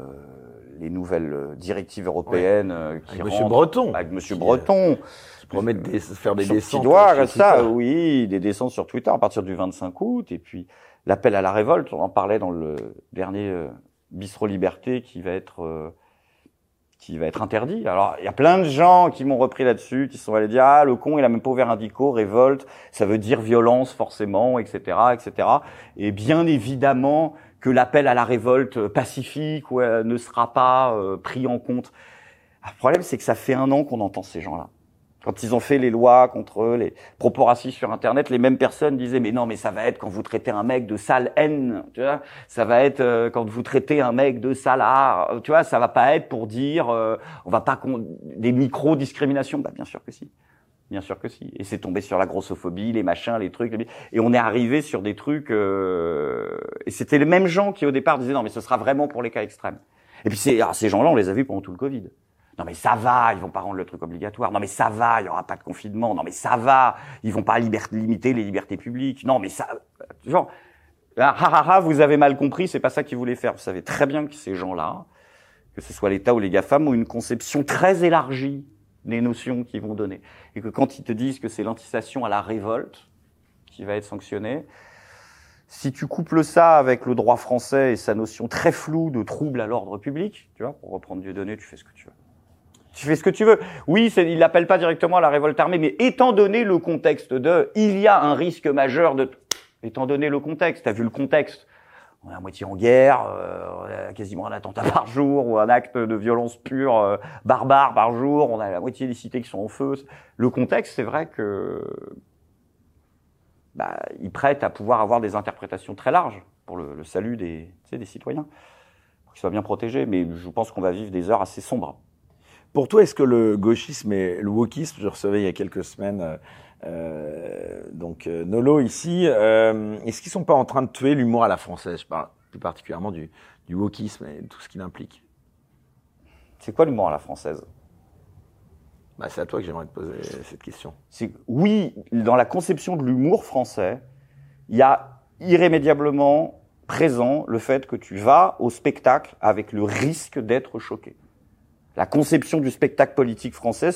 Speaker 2: les nouvelles euh, directives européennes euh, qui
Speaker 1: Avec Monsieur
Speaker 2: rentrent-
Speaker 1: Breton.
Speaker 2: avec Monsieur Breton,
Speaker 1: Qui promet de dé- faire des descentes.
Speaker 2: doigt, ça,
Speaker 1: Twitter.
Speaker 2: oui, des descentes sur Twitter à partir du 25 août, et puis l'appel à la révolte, on en parlait dans le dernier euh, Bistro Liberté qui va être euh, qui va être interdit. Alors, il y a plein de gens qui m'ont repris là-dessus, qui sont allés dire ah le con il a même pas ouvert un dico, révolte, ça veut dire violence forcément, etc., etc. Et bien évidemment que l'appel à la révolte pacifique ne sera pas euh, pris en compte. Ah, Le problème, c'est que ça fait un an qu'on entend ces gens-là. Quand ils ont fait les lois contre les propos racistes sur Internet, les mêmes personnes disaient mais non mais ça va être quand vous traitez un mec de sale haine, tu vois, ça va être euh, quand vous traitez un mec de salard, tu vois, ça va pas être pour dire euh, on va pas con- des micro discriminations, bah bien sûr que si. Bien sûr que si. Et c'est tombé sur la grossophobie, les machins, les trucs. Et on est arrivé sur des trucs. Euh... Et c'était les mêmes gens qui au départ disaient non mais ce sera vraiment pour les cas extrêmes. Et puis ah, ces gens-là, on les a vus pendant tout le Covid. Non mais ça va, ils vont pas rendre le truc obligatoire. Non mais ça va, il y aura pas de confinement. Non mais ça va, ils vont pas limiter les libertés publiques. Non mais ça, genre, ah, ah, ah, vous avez mal compris, c'est pas ça qu'ils voulaient faire. Vous savez très bien que ces gens-là, que ce soit l'État ou les GAFAM, ont une conception très élargie des notions qu'ils vont donner. Et que quand ils te disent que c'est l'anticipation à la révolte qui va être sanctionnée, si tu couples ça avec le droit français et sa notion très floue de trouble à l'ordre public, tu vois, pour reprendre Dieudonné, tu fais ce que tu veux. Tu fais ce que tu veux. Oui, il l'appelle pas directement à la révolte armée, mais étant donné le contexte de, il y a un risque majeur de, étant donné le contexte, t'as vu le contexte, on est à moitié en guerre, euh, quasiment un attentat par jour ou un acte de violence pure euh, barbare par jour, on a la moitié des cités qui sont en feu. Le contexte, c'est vrai que bah, il prête à pouvoir avoir des interprétations très larges pour le, le salut des, des citoyens, pour qu'ils soient bien protégés. Mais je pense qu'on va vivre des heures assez sombres.
Speaker 1: Pour toi, est-ce que le gauchisme et le wokisme, je recevais il y a quelques semaines euh, donc euh, Nolo ici, euh, est-ce qu'ils sont pas en train de tuer l'humour à la française? Je parle plus particulièrement du, du wokisme et tout ce qu'il implique.
Speaker 2: C'est quoi l'humour à la française?
Speaker 1: Bah, C'est à toi que j'aimerais te poser cette question.
Speaker 2: Oui, dans la conception de l'humour français, il y a irrémédiablement présent le fait que tu vas au spectacle avec le risque d'être choqué. La conception du spectacle politique français,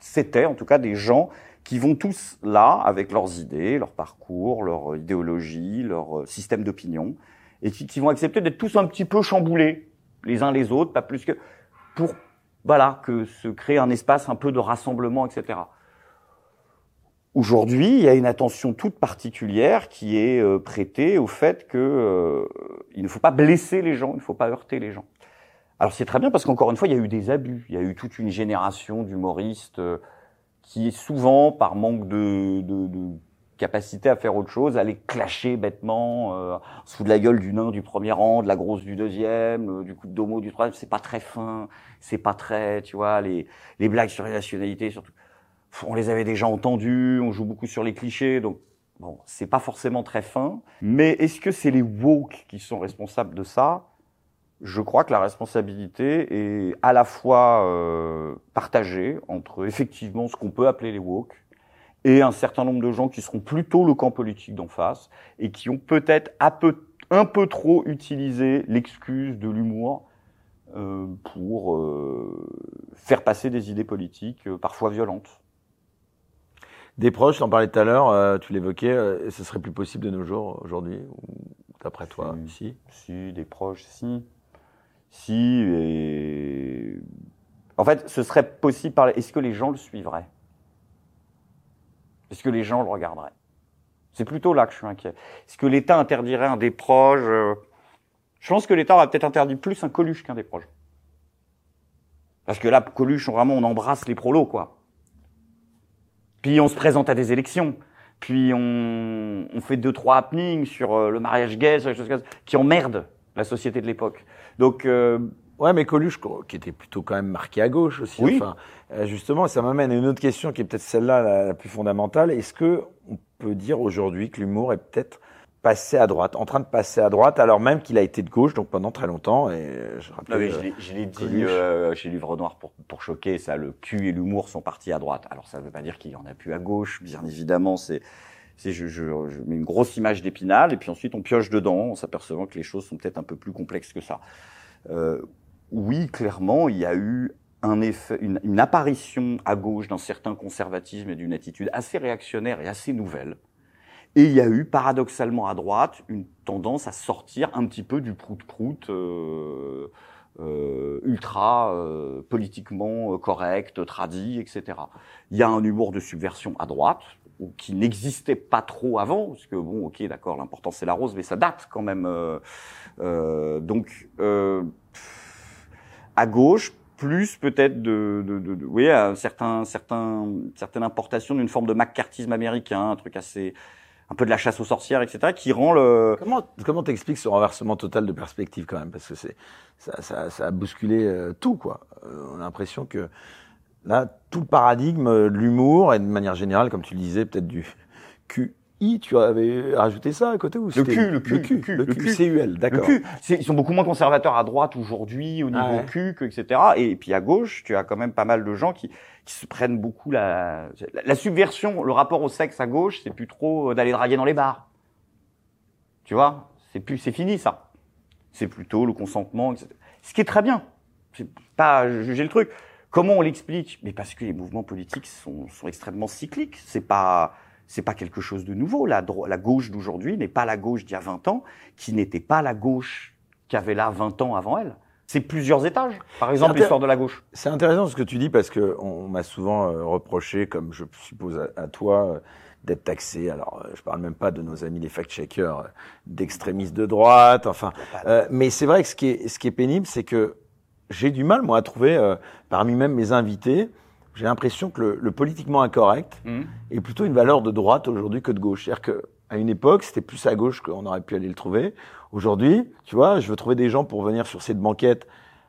Speaker 2: c'était en tout cas des gens qui vont tous là avec leurs idées, leur parcours, leur idéologie, leur euh, système d'opinion, et qui, vont accepter d'être tous un petit peu chamboulés les uns les autres, pas plus que pour voilà que se créer un espace un peu de rassemblement, etc. Aujourd'hui, il y a une attention toute particulière qui est euh, prêtée au fait que euh, il ne faut pas blesser les gens, il ne faut pas heurter les gens. Alors c'est très bien parce qu'encore une fois, il y a eu des abus, il y a eu toute une génération d'humoristes qui est souvent, par manque de, de, de, capacité à faire autre chose, aller clasher bêtement euh, sous de la gueule du nain du premier rang, de la grosse du deuxième, euh, du coup de domo du troisième. C'est pas très fin, c'est pas très, tu vois, les, les blagues sur les nationalités, surtout. On les avait déjà entendus, on joue beaucoup sur les clichés, donc bon, c'est pas forcément très fin. Mais est-ce que c'est les woke qui sont responsables de ça? Je crois que la responsabilité est à la fois euh, partagée entre effectivement ce qu'on peut appeler les woke et un certain nombre de gens qui seront plutôt le camp politique d'en face et qui ont peut-être un peu, un peu trop utilisé l'excuse de l'humour euh, pour euh, faire passer des idées politiques euh, parfois violentes.
Speaker 1: Des proches, t'en parlais tout à l'heure, euh, tu l'évoquais, euh, ce serait plus possible de nos jours aujourd'hui, d'après toi,
Speaker 2: si, Si, des proches, si. Si, et... En fait, ce serait possible par... Est-ce que les gens le suivraient? Est-ce que les gens le regarderaient? C'est plutôt là que je suis inquiet. Est-ce que l'État interdirait un des proches euh, Je pense que l'État aurait peut-être interdit plus un Coluche qu'un des proches. Parce que là, Coluche, vraiment, on embrasse les prolos, quoi. Puis on se présente à des élections. Puis on, on fait deux, trois happenings sur euh, le mariage gay, sur les choses qui emmerdent la société de l'époque. Donc, euh,
Speaker 1: ouais, mais Coluche, qui était plutôt quand même marqué à gauche aussi.
Speaker 2: Oui.
Speaker 1: Enfin, euh, justement, ça m'amène à une autre question qui est peut-être celle-là la, la, plus fondamentale. Est-ce que on peut dire aujourd'hui que l'humour est peut-être passé à droite, en train de passer à droite, alors même qu'il a été de gauche, donc pendant très longtemps. Et je rappelle.
Speaker 2: oui, je l'ai dit euh, chez Livre Noir pour, pour choquer, ça, le cul et l'humour sont partis à droite. Alors ça ne veut pas dire qu'il y en a plus à gauche, bien évidemment, c'est je, je, je, mets une grosse image d'épinal et puis ensuite on pioche dedans en s'apercevant que les choses sont peut-être un peu plus complexes que ça. Euh, oui, clairement, il y a eu un effet, une, une apparition à gauche d'un certain conservatisme et d'une attitude assez réactionnaire et assez nouvelle. Et il y a eu, paradoxalement à droite, une tendance à sortir un petit peu du prout-prout euh, euh, ultra euh, politiquement correct, tradit, etc. Il y a un humour de subversion à droite, ou qui n'existait pas trop avant, parce que bon, ok, d'accord, l'important c'est la rose, mais ça date quand même. Euh, euh, donc, euh, à gauche, plus peut-être de, de, de, de, oui, un certain, certain, certaine importation d'une forme de macartisme américain, un truc assez, un peu de la chasse aux sorcières, etc., qui rend le.
Speaker 1: Comment comment t'expliques ce renversement total de perspective quand même, parce que c'est ça, ça, ça a bousculé euh, tout quoi. Euh, on a l'impression que là, tout le paradigme de l'humour et de manière générale, comme tu le disais, peut-être du QI, tu avais rajouté ça à côté ou
Speaker 2: Le Q, le Q,
Speaker 1: le Q,
Speaker 2: le Q,
Speaker 1: le
Speaker 2: le
Speaker 1: Q. CUL,
Speaker 2: Le
Speaker 1: d'accord.
Speaker 2: Ils sont beaucoup moins conservateurs à droite aujourd'hui au niveau
Speaker 1: Ah ouais.
Speaker 2: cul, que, etc. Et puis à gauche, tu as quand même pas mal de gens qui, qui se prennent beaucoup la, la, la subversion, le rapport au sexe à gauche, c'est plus trop d'aller draguer dans les bars. Tu vois, c'est plus, c'est fini ça. C'est plutôt le consentement, etc. Ce qui est très bien. C'est pas juger le truc. Comment on l'explique? Mais parce que les mouvements politiques sont, sont extrêmement cycliques. C'est pas, c'est pas quelque chose de nouveau. La, la gauche d'aujourd'hui n'est pas la gauche d'il y a 20 ans, qui n'était pas la gauche qu'avait là 20 ans avant elle. C'est plusieurs étages. Par exemple, l'histoire de la gauche.
Speaker 1: C'est intéressant ce que tu dis parce que on, on m'a souvent euh, reproché, comme je suppose à, à toi, euh, d'être taxé. Alors, euh, je parle même pas de nos amis les fact-checkers, euh, d'extrémistes de droite. Enfin, mais c'est vrai que ce qui est, ce qui est pénible, c'est que j'ai du mal moi à trouver parmi même mes invités. J'ai l'impression que le, le politiquement incorrect
Speaker 2: Mhm.
Speaker 1: est plutôt une valeur de droite aujourd'hui que de gauche. C'est-à-dire que à une époque, c'était plus à gauche qu'on aurait pu aller le trouver. Aujourd'hui, tu vois, je veux trouver des gens pour venir sur cette banquette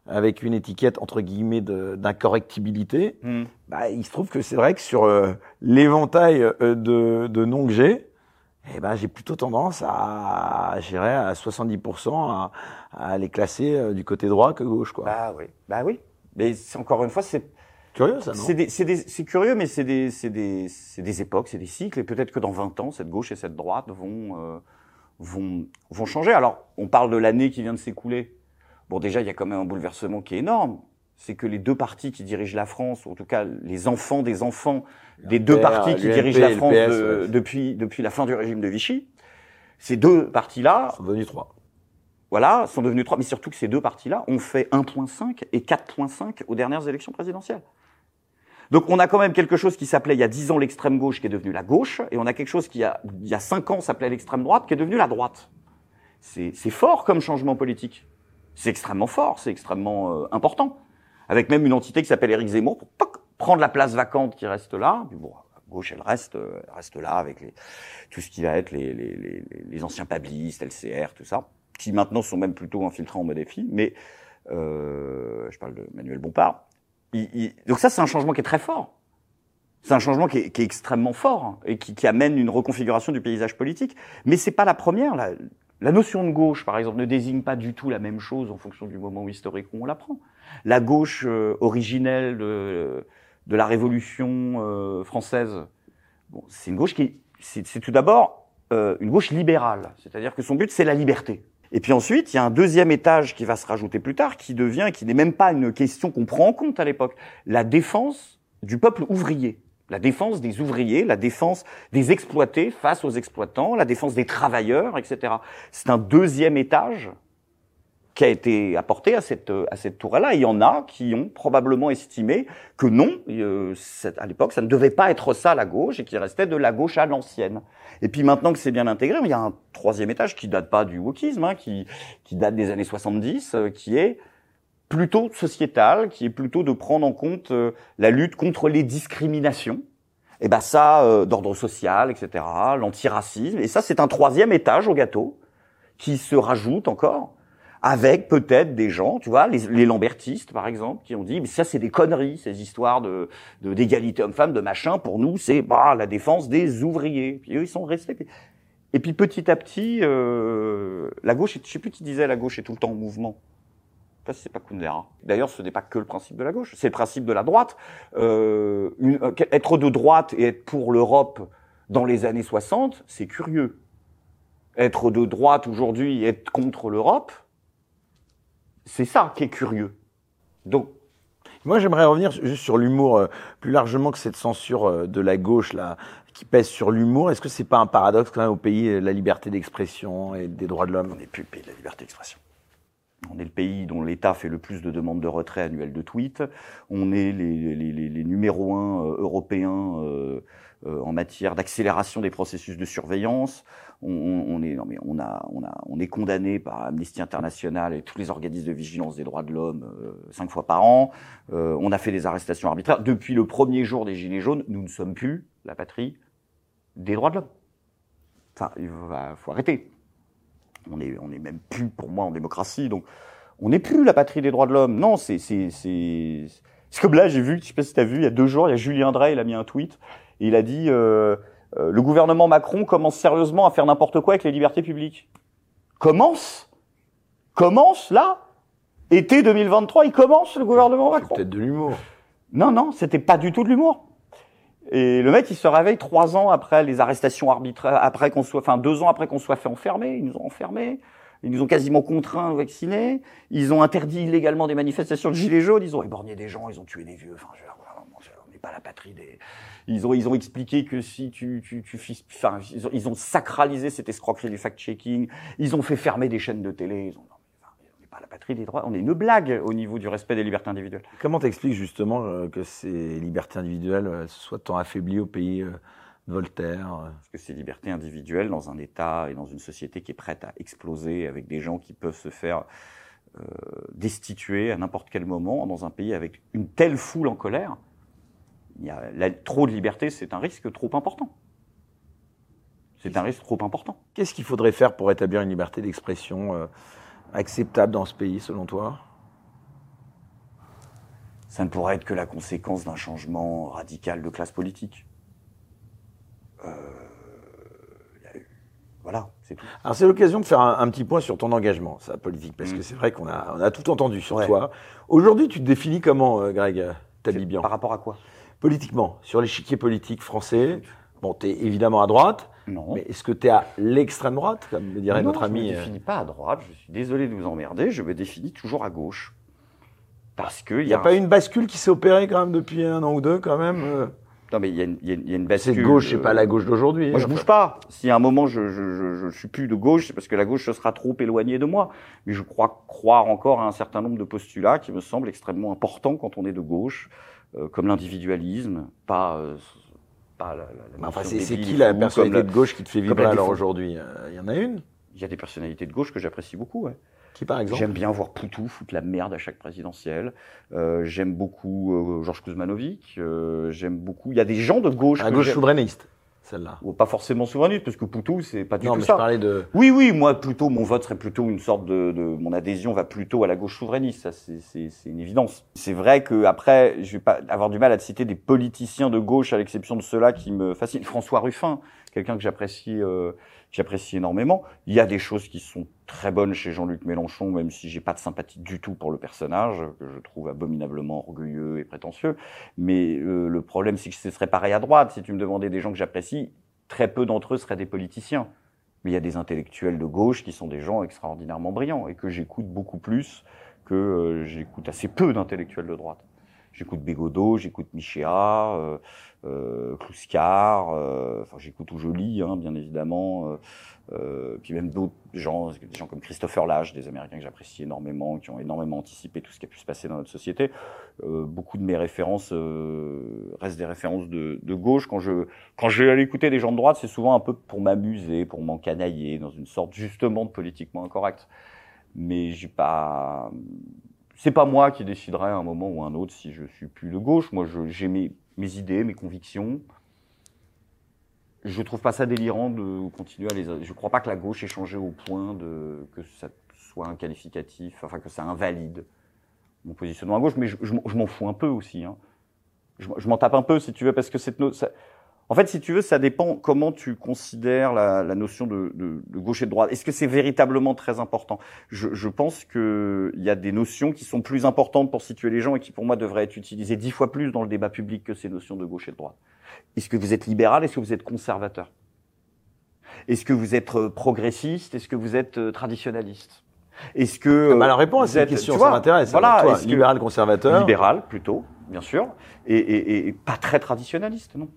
Speaker 1: avec une étiquette entre guillemets d'incorrectibilité.
Speaker 2: Mhm.
Speaker 1: Bah, il se trouve que c'est vrai que sur euh, l'éventail euh, de, de noms que j'ai, eh ben, j'ai plutôt tendance à, j'irais à 70% à, à les classer euh, du côté droit que gauche, quoi.
Speaker 2: Bah oui, bah oui. Mais encore une fois, c'est
Speaker 1: Curieux, ça, non
Speaker 2: c'est curieux, mais c'est des, des, des époques, c'est des cycles, et peut-être que dans 20 ans, cette gauche et cette droite vont, euh, vont, vont changer. Alors, on parle de l'année qui vient de s'écouler. Bon, déjà, il y a quand même un bouleversement qui est énorme. C'est que les deux partis qui dirigent la France, ou en tout cas les enfants des enfants des deux partis qui dirigent la France
Speaker 1: PS,
Speaker 2: de-
Speaker 1: ouais.
Speaker 2: depuis, depuis la fin du régime de Vichy, ces deux partis-là
Speaker 1: Ils sont devenus trois.
Speaker 2: voilà, sont devenus trois, mais surtout que ces deux partis-là ont fait 1.5 et 4.5 aux dernières élections présidentielles. Donc on a quand même quelque chose qui s'appelait il y a 10 ans l'extrême gauche qui est devenue la gauche, et on a quelque chose qui il y a 5 ans s'appelait l'extrême droite qui est devenue la droite. C'est fort comme changement politique. C'est extrêmement fort, c'est extrêmement euh, important. Avec même une entité qui s'appelle Éric Zemmour pour poc, prendre la place vacante qui reste là. Bon, gauche, elle reste, euh, elle reste là avec tout ce qui va être les anciens pablistes, LCR, tout ça, qui maintenant sont même plutôt infiltrés en mode défi. Mais euh, je parle de Manuel Bompard. Donc ça, c'est un changement qui est très fort. C'est un changement qui est, extrêmement fort hein, et qui, amène une reconfiguration du paysage politique. Mais c'est pas la première. La, notion de gauche, par exemple, ne désigne pas du tout la même chose en fonction du moment historique où on la prend. La gauche euh, originelle de, la Révolution euh, française, bon, c'est une gauche qui, est- c'est c'est tout d'abord euh, une gauche libérale, c'est-à-dire que son but c'est la liberté. Et puis ensuite, il y a un deuxième étage qui va se rajouter plus tard, qui devient, qui n'est même pas une question qu'on prend en compte à l'époque, la défense du peuple ouvrier. La défense des ouvriers, la défense des exploités face aux exploitants, la défense des travailleurs, etc. C'est un deuxième étage qui a été apporté à cette, à cette tour-là. Il y en a qui ont probablement estimé que non, euh, à l'époque, ça ne devait pas être ça la gauche et qu'il restait de la gauche à l'ancienne. Et puis maintenant que c'est bien intégré, il y a un troisième étage qui date pas du wokisme, hein, qui, qui date des années 70, euh, qui est plutôt sociétal, qui est plutôt de prendre en compte euh, la lutte contre les discriminations. Et ben ça, euh, d'ordre social, etc., l'antiracisme. Et ça, c'est un troisième étage au gâteau qui se rajoute encore avec peut-être des gens, tu vois, les, les lambertistes par exemple, qui ont dit mais ça c'est des conneries, ces histoires de d'égalité homme-femme, de machin. Pour nous, c'est bah, la défense des ouvriers. Puis eux, ils sont restés. Et puis petit à petit, euh, la gauche, je sais plus qui disait la gauche est tout le temps en mouvement. Je c'est pas Kundera. D'ailleurs, ce n'est pas que le principe de la gauche, c'est le principe de la droite. Euh, une- euh, être de droite et être pour l'Europe dans les années 60, c'est curieux. Être de droite aujourd'hui et être contre l'Europe, c'est ça qui est curieux. Donc,
Speaker 1: Moi, j'aimerais revenir juste sur l'humour, euh, plus largement que cette censure euh, de la gauche là, qui pèse sur l'humour. Est-ce que c'est pas un paradoxe quand même au pays euh, la liberté d'expression et des droits de l'homme?
Speaker 2: On n'est plus le pays de la liberté d'expression. On est le pays dont l'État fait le plus de demandes de retrait annuelles de tweets. On est les, les, les, les numéros un euh, européens euh, euh, en matière d'accélération des processus de surveillance. On, est, non mais on a, on a, on est condamné par Amnesty International et tous les organismes de vigilance des droits de l'homme euh, cinq fois par an. Euh, on a fait des arrestations arbitraires depuis le premier jour des Gilets jaunes. Nous ne sommes plus la patrie des droits de l'homme. Enfin, il va- faut arrêter. On est, on est même plus, pour moi, en démocratie. Donc, on n'est plus la patrie des droits de l'homme. Non, c'est, c'est, c'est, comme là, j'ai vu, je sais pas si t'as vu, il y a deux jours, il y a Julien Drey, il a mis un tweet, et il a dit euh, le gouvernement Macron commence sérieusement à faire n'importe quoi avec les libertés publiques. Commence Commence là Été 2023, il commence le gouvernement Macron.
Speaker 1: Peut-être de l'humour.
Speaker 2: Non, non, c'était pas du tout de l'humour. Et le mec, il se réveille trois ans après les arrestations arbitraires, après qu'on soit, enfin deux ans après qu'on soit fait enfermer, ils nous ont enfermés, ils nous ont quasiment contraints à vacciner, ils ont interdit illégalement des manifestations de gilets jaunes, ils ont éborgné des gens, ils ont tué des vieux. Enfin, je, on n'est pas la patrie des. Ils ont, ils ont expliqué que si tu, tu, tu, enfin, ils ont, ils ont sacralisé cette escroquerie du fact-checking, ils ont fait fermer des chaînes de télé. Ils ont, pas la patrie des droits. On est une blague au niveau du respect des libertés individuelles.
Speaker 1: Comment t'expliques justement euh, que ces libertés individuelles euh, soient tant affaiblies au pays euh, de Voltaire
Speaker 2: Parce que ces libertés individuelles, dans un État et dans une société qui est prête à exploser, avec des gens qui peuvent se faire euh, destituer à n'importe quel moment, dans un pays avec une telle foule en colère, il y a la, trop de liberté, c'est un risque trop important. C'est un risque trop important.
Speaker 1: Qu'est-ce qu'il faudrait faire pour établir une liberté d'expression euh, acceptable dans ce pays, selon toi?
Speaker 2: Ça ne pourrait être que la conséquence d'un changement radical de classe politique. Euh, voilà, c'est tout.
Speaker 1: Alors c'est l'occasion de faire un, un, petit point sur ton engagement, sa politique, parce mmh. que c'est vrai qu'on a, on a tout entendu sur ouais. toi. Aujourd'hui, tu te définis comment, euh, Greg Tabibian
Speaker 2: Par rapport à quoi?
Speaker 1: Politiquement, sur l'échiquier politique français. Bon, tu es évidemment à droite.
Speaker 2: Non.
Speaker 1: Mais est-ce que tu es à l'extrême droite, comme me dirait
Speaker 2: non,
Speaker 1: notre ami
Speaker 2: Je ne me définis pas à droite. Je suis désolé de vous emmerder. Je me définis toujours à gauche. Parce que
Speaker 1: il n'y a, a, pas un... une bascule qui s'est opérée quand même depuis un an ou deux, quand même. euh
Speaker 2: non, mais il y, y, y, a une bascule.
Speaker 1: C'est gauche, c'est pas la gauche d'aujourd'hui.
Speaker 2: Moi, je bouge pas. Si à un moment je, je, je, je suis plus de gauche, c'est parce que la gauche se sera trop éloignée de moi. Mais je crois croire encore à un certain nombre de postulats qui me semblent extrêmement importants quand on est de gauche, euh, comme l'individualisme, pas. Euh, pas la, la,
Speaker 1: enfin, c'est qui la personnalité de gauche qui te fait vibrer alors aujourd'hui Il y en a une?
Speaker 2: Il y a des personnalités de gauche que j'apprécie beaucoup, ouais.
Speaker 1: Qui par exemple?
Speaker 2: J'aime bien voir Poutou foutre la merde à chaque présidentielle. Euh, j'aime beaucoup euh, Georges Kuzmanovic. Euh, j'aime beaucoup. Il y a des gens de gauche.
Speaker 1: À gauche souverainiste, celle-là.
Speaker 2: Ou pas forcément souverainiste, parce que Poutou, c'est pas du
Speaker 1: non,
Speaker 2: tout
Speaker 1: mais
Speaker 2: ça.
Speaker 1: Je parlais de.
Speaker 2: Oui, oui, moi plutôt, mon vote serait plutôt une sorte de, de mon adhésion va plutôt à la gauche souverainiste. Ça, c'est une évidence. C'est vrai que après, je vais pas avoir du mal à citer des politiciens de gauche, à l'exception de ceux-là qui me fascinent. François Ruffin, quelqu'un que j'apprécie. Euh, j'apprécie énormément. Il y a des choses qui sont très bonnes chez Jean-Luc Mélenchon, même si j'ai pas de sympathie du tout pour le personnage, que je trouve abominablement orgueilleux et prétentieux. Mais euh, le problème, c'est que ce serait pareil à droite. Si tu me demandais des gens que j'apprécie, très peu d'entre eux seraient des politiciens. Mais il y a des intellectuels de gauche qui sont des gens extraordinairement brillants et que j'écoute beaucoup plus que euh, j'écoute assez peu d'intellectuels de droite. J'écoute Bégodeau, j'écoute Michéa, euh, euh, Kluskar, euh, enfin j'écoute je lis, hein, bien évidemment, euh, puis même d'autres gens, des gens comme Christopher Lage, des Américains que j'apprécie énormément, qui ont énormément anticipé tout ce qui a pu se passer dans notre société. Euh, beaucoup de mes références euh, restent des références de, de, gauche. Quand je quand je vais aller écouter des gens de droite, c'est souvent un peu pour m'amuser, pour m'encanailler, dans une sorte justement de politiquement incorrect. Mais j'ai pas c'est pas moi qui déciderai à un moment ou à un autre si je suis plus de gauche. Moi, j'ai mes, idées, mes convictions. Je trouve pas ça délirant de continuer à les. Je crois pas que la gauche ait changé au point de que ça soit un qualificatif, enfin que ça invalide mon positionnement à gauche. Mais je, m'en fous un peu aussi. Hein. Je, m'en tape un peu si tu veux parce que cette en fait, si tu veux, ça dépend comment tu considères la, la notion de, de, de, gauche et de droite. Est-ce que c'est véritablement très important? Je, je, pense qu'il y a des notions qui sont plus importantes pour situer les gens et qui, pour moi, devraient être utilisées dix fois plus dans le débat public que ces notions de gauche et de droite. Est-ce que vous êtes libéral? Est-ce que vous êtes conservateur? Est-ce que vous êtes progressiste? Est-ce que vous êtes traditionnaliste? Est-ce que
Speaker 1: ah bah, la réponse à cette question, ça m'intéresse. Voilà, toi, libéral, conservateur?
Speaker 2: Libéral, plutôt, bien sûr, et, et, et pas très traditionnaliste, non?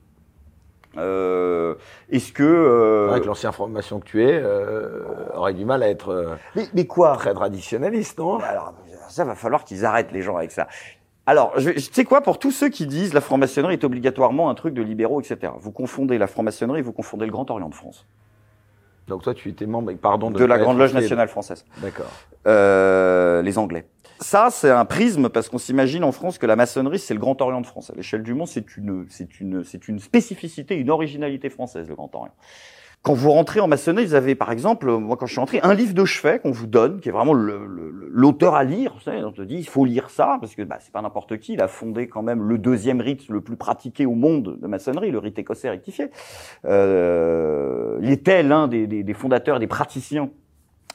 Speaker 2: Euh, Est-ce que euh...
Speaker 1: avec l'ancienne formation que tu es, euh, aurait du mal à être euh,
Speaker 2: mais, mais, quoi?
Speaker 1: très traditionnaliste, non?
Speaker 2: Alors ça va falloir qu'ils arrêtent les gens avec ça. Alors, tu sais quoi, pour tous ceux qui disent la franc-maçonnerie est obligatoirement un truc de libéraux, etc. Vous confondez la franc-maçonnerie, vous confondez le Grand Orient de France.
Speaker 1: Donc toi, tu étais membre, pardon,
Speaker 2: de, de la Grande Loge nationale française.
Speaker 1: D'accord.
Speaker 2: Euh, les Anglais. Ça, c'est un prisme parce qu'on s'imagine en France que la maçonnerie, c'est le Grand Orient de France. À l'échelle du monde, c'est une, c'est une, c'est une spécificité, une originalité française, le Grand Orient. quand vous rentrez en maçonnerie, vous avez par exemple, moi quand je suis entré, un livre de chevet qu'on vous donne, qui est vraiment l'auteur à lire. Vous savez, on te dit il faut lire ça parce que bah, c'est pas n'importe qui. Il a fondé quand même le deuxième rite le plus pratiqué au monde de maçonnerie, le rite écossais rectifié. Euh, il était l'un des, des, fondateurs, des praticiens.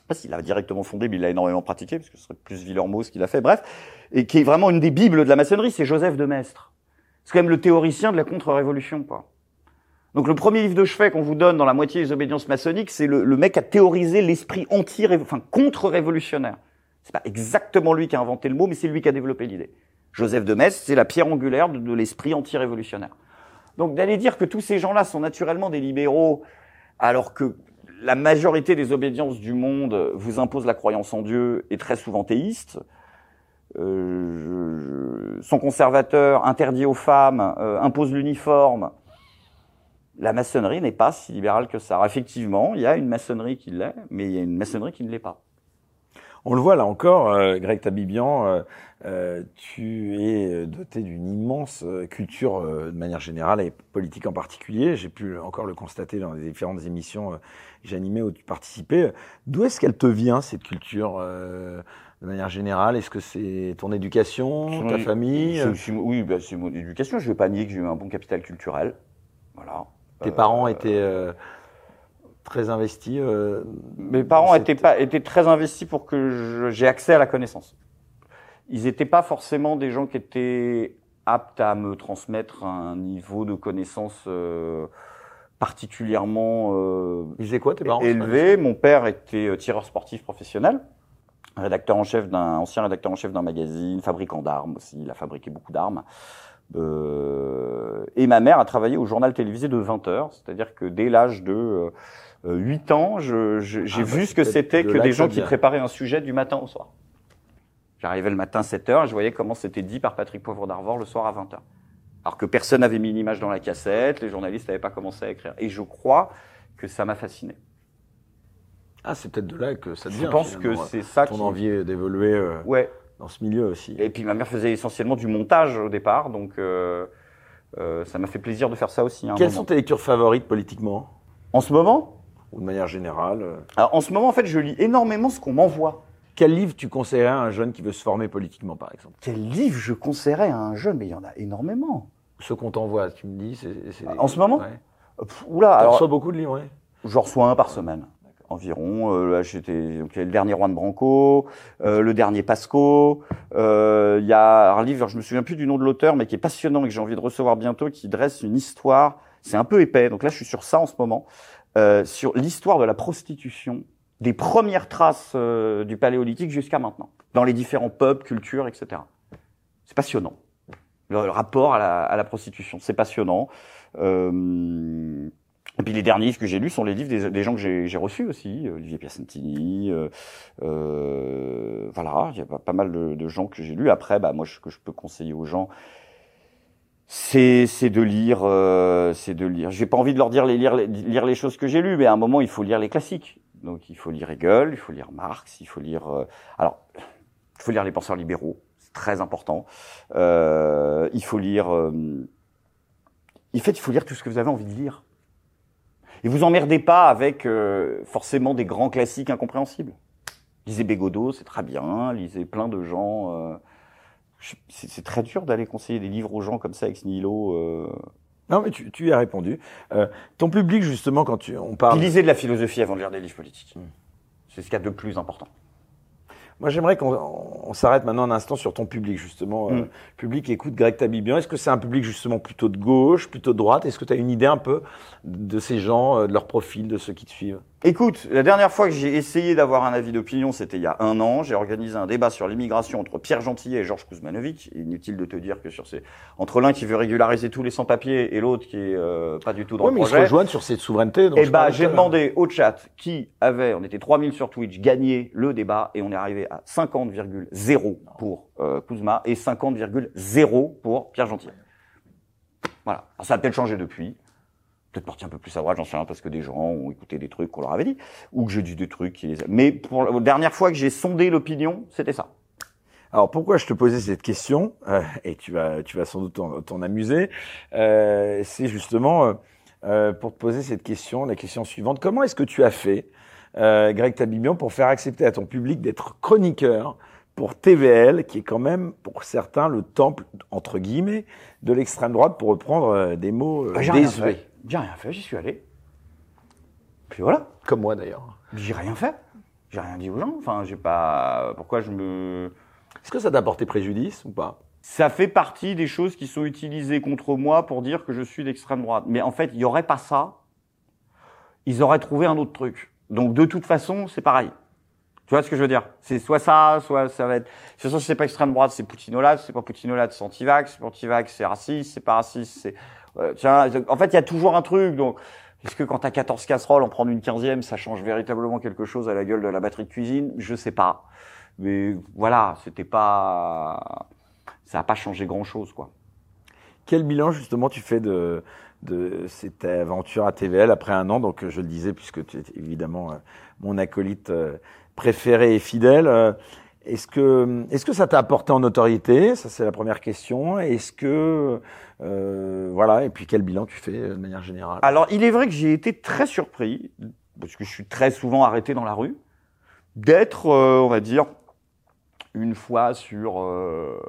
Speaker 2: Pas s'il a directement fondé, mais il a énormément pratiqué parce que ce serait plus Villermoz ce qu'il a fait. Bref, et qui est vraiment une des bibles de la maçonnerie, c'est Joseph de Maistre. C'est quand même le théoricien de la contre-révolution, quoi. Donc le premier livre de chevet qu'on vous donne dans la moitié des obédiences maçonniques, c'est le, mec a théorisé l'esprit anti, enfin contre-révolutionnaire. C'est pas exactement lui qui a inventé le mot, mais c'est lui qui a développé l'idée. Joseph de Metz, c'est la pierre angulaire de, l'esprit anti-révolutionnaire. Donc d'aller dire que tous ces gens-là sont naturellement des libéraux, alors que la majorité des obédiences du monde vous impose la croyance en Dieu et très souvent théiste, euh, sont conservateurs, interdit aux femmes, euh, impose l'uniforme, la maçonnerie n'est pas si libérale que ça. effectivement, il y a une maçonnerie qui l'est, mais il y a une maçonnerie qui ne l'est pas.
Speaker 1: On le voit là encore, euh, Greg Tabibian, euh, euh, tu es doté d'une immense culture de manière générale et politique en particulier. J'ai pu encore le constater dans les différentes émissions que j'ai animées où tu participais. D'où est-ce qu'elle te vient cette culture de manière générale? Est-ce que c'est ton éducation, ta famille?
Speaker 2: Oui, bah, c'est mon éducation. Je ne vais pas nier que j'ai eu un bon capital culturel. Voilà.
Speaker 1: Tes parents euh, étaient euh, très investis euh,
Speaker 2: Mes parents étaient, pas, étaient très investis pour que j'ai accès à la connaissance. Ils n'étaient pas forcément des gens qui étaient aptes à me transmettre un niveau de connaissance particulièrement
Speaker 1: Ils quoi tes parents
Speaker 2: élevé. Mon père était tireur sportif professionnel, rédacteur en chef d'un ancien rédacteur en chef d'un magazine, fabricant d'armes aussi. Il a fabriqué beaucoup d'armes. Euh, et ma mère a travaillé au journal télévisé de 20 heures, c'est-à-dire que dès l'âge de euh, 8 ans, j'ai ah, vu bah, ce que c'était que des gens qui préparaient un sujet du matin au soir. J'arrivais le matin à 7 heures et je voyais comment c'était dit par Patrick Poivre d'Arvor le soir à 20 heures. Alors que personne n'avait mis une image dans la cassette, les journalistes n'avaient pas commencé à écrire. Et je crois que ça m'a fasciné.
Speaker 1: Ah, c'est peut-être de là que ça devient.
Speaker 2: Je pense que c'est ça
Speaker 1: ton envie d'évoluer. Euh...
Speaker 2: Ouais,
Speaker 1: dans ce milieu aussi.
Speaker 2: Et puis ma mère faisait essentiellement du montage au départ, donc euh, euh, ça m'a fait plaisir de faire ça aussi.
Speaker 1: Quelles sont tes lectures favorites politiquement?
Speaker 2: En ce moment?
Speaker 1: Ou de manière générale
Speaker 2: euh Alors, En ce moment, en fait, je lis énormément ce qu'on m'envoie.
Speaker 1: Quel livre tu conseillerais à un jeune qui veut se former politiquement, par exemple?
Speaker 2: Quel livre je conseillerais à un jeune? Mais il y en a énormément.
Speaker 1: Ce qu'on t'envoie, tu me dis, c'est...
Speaker 2: En ce moment?
Speaker 1: Ouais. Oula, alors... Tu reçois beaucoup de livres, oui
Speaker 2: J'en reçois un par semaine environ. Euh, là, j'étais donc le dernier Juan Branco, euh, le dernier Pasco. Euh, il y a un livre, je me souviens plus du nom de l'auteur, mais qui est passionnant et que j'ai envie de recevoir bientôt, qui dresse une histoire. C'est un peu épais, donc là, je suis sur ça en ce moment, euh, sur l'histoire de la prostitution, des premières traces du Paléolithique jusqu'à maintenant, dans les différents peuples, cultures, etc. C'est passionnant. Le, rapport à la, à la prostitution, c'est passionnant. Euh, et puis les derniers livres que j'ai lus sont les livres des, gens que j'ai reçus aussi, euh, Olivier Piacentini, euh, euh, voilà, il y a pas, mal de, gens que j'ai lus. Après, bah moi, ce que je peux conseiller aux gens, c'est de lire, euh, c'est de lire. J'ai pas envie de leur dire les lire, lire les choses que j'ai lues, mais à un moment, il faut lire les classiques. Donc, il faut lire Hegel, il faut lire Marx, il faut lire. alors, il faut lire les penseurs libéraux, c'est très important. il faut lire. en fait, il faut lire tout ce que vous avez envie de lire. Et vous emmerdez pas avec euh, forcément des grands classiques incompréhensibles. Lisez Bégodeau, c'est très bien. Lisez plein de gens. Euh, c'est très dur d'aller conseiller des livres aux gens comme ça, ex nihilo. Euh.
Speaker 1: Non, mais tu, tu y as répondu. ton public, justement, quand tu, on parle...
Speaker 2: lisez de la philosophie avant de lire des livres politiques. Hmm. C'est ce qu'il y a de plus important.
Speaker 1: Moi, j'aimerais qu'on s'arrête maintenant un instant sur ton public, justement. Mm. public écoute Greg Tabibian. Est-ce que c'est un public, justement, plutôt de gauche, plutôt de droite? Est-ce que tu as une idée un peu de ces gens, euh, de leur profil, de ceux qui te suivent?
Speaker 2: Écoute, la dernière fois que j'ai essayé d'avoir un avis d'opinion, c'était il y a un an. J'ai organisé un débat sur l'immigration entre Pierre Gentillet et Georges Kuzmanovic. Inutile de te dire que sur ces entre l'un qui veut régulariser tous les sans-papiers et l'autre qui est euh, pas du tout dans le projet.
Speaker 1: Mais ils se rejoignent sur cette souveraineté.
Speaker 2: Et eh bah, j'ai demandé au chat qui avait, on était 3000 sur Twitch, gagné le débat et on est arrivé à 50,0 pour euh, Kuzma et 50,0 pour Pierre Gentillet. Voilà. Alors, ça a peut-être changé depuis peut-être parti un peu plus à droite, j'en sais rien, parce que des gens ont écouté des trucs qu'on leur avait dit, ou que j'ai dit des trucs qui les... Mais pour la dernière fois que j'ai sondé l'opinion, c'était ça.
Speaker 1: Alors pourquoi je te posais cette question, euh, et tu vas, tu vas sans doute t'en amuser, euh, c'est justement, euh, euh, pour te poser cette question, la question suivante. Comment est-ce que tu as fait, euh, Greg Tabibian, pour faire accepter à ton public d'être chroniqueur pour TVL, qui est quand même, pour certains, le temple, entre guillemets, de l'extrême droite, pour reprendre euh, des mots euh,
Speaker 2: Bah,
Speaker 1: désuets?
Speaker 2: J'ai rien fait, j'y suis allé. Puis voilà.
Speaker 1: Comme moi d'ailleurs.
Speaker 2: J'ai rien fait. J'ai rien dit aux gens. Enfin, j'ai pas. Pourquoi je me.
Speaker 1: Est-ce que ça t'a porté préjudice ou pas?
Speaker 2: Ça fait partie des choses qui sont utilisées contre moi pour dire que je suis d'extrême droite. Mais en fait, il n'y aurait pas ça. Ils auraient trouvé un autre truc. Donc, de toute façon, c'est pareil. Tu vois ce que je veux dire? C'est soit ça, soit ça va être. De toute façon, c'est pas extrême droite, c'est Poutinolade. C'est pas Poutinolade, c'est anti-vax. C'est anti-vax, c'est raciste. C'est pas raciste, c'est. Euh, tiens, en fait, il y a toujours un truc. Donc, est-ce que quand t'as 14 casseroles, en prendre une quinzième, ça change véritablement quelque chose à la gueule de la batterie de cuisine Je sais pas. Mais voilà, c'était pas. Ça a pas changé grand-chose, quoi.
Speaker 1: Quel bilan justement tu fais de, de cette aventure à TVL après un an? Donc je le disais puisque tu es évidemment euh, mon acolyte euh, préféré et fidèle. Est-ce que est-ce que ça t'a apporté en notoriété? Ça c'est la première question. Est-ce que euh, voilà et puis quel bilan tu fais euh, de manière générale?
Speaker 2: Alors, il est vrai que j'ai été très surpris, parce que je suis très souvent arrêté dans la rue, d'être, euh, on va dire, une fois sur, euh,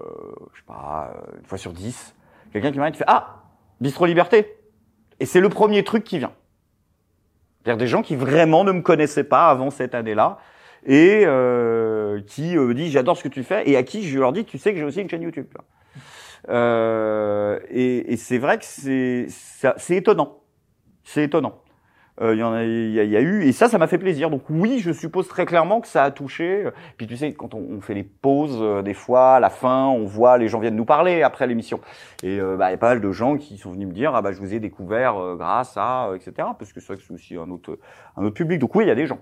Speaker 2: je sais pas, euh, une fois sur dix, quelqu'un qui m'arrête fait Ah, Bistro Liberté Et c'est le premier truc qui vient. C'est-à-dire des gens qui vraiment ne me connaissaient pas avant cette année-là et euh, qui euh, disent j'adore ce que tu fais et à qui je leur dis tu sais que j'ai aussi une chaîne YouTube. Euh, et, et c'est vrai que c'est c'est étonnant, c'est étonnant. Euh, Il y en a, y, a- eu et ça, ça m'a fait plaisir. Donc oui, je suppose très clairement que ça a touché. Puis tu sais, quand on, on fait les pauses, euh, des fois, à la fin, on voit les gens viennent nous parler après l'émission. Et euh, bah, il y a pas mal de gens qui sont venus me dire ah bah je vous ai découvert grâce à etc. Parce que c'est vrai que c'est aussi un autre un autre public. Donc oui, il y a des gens.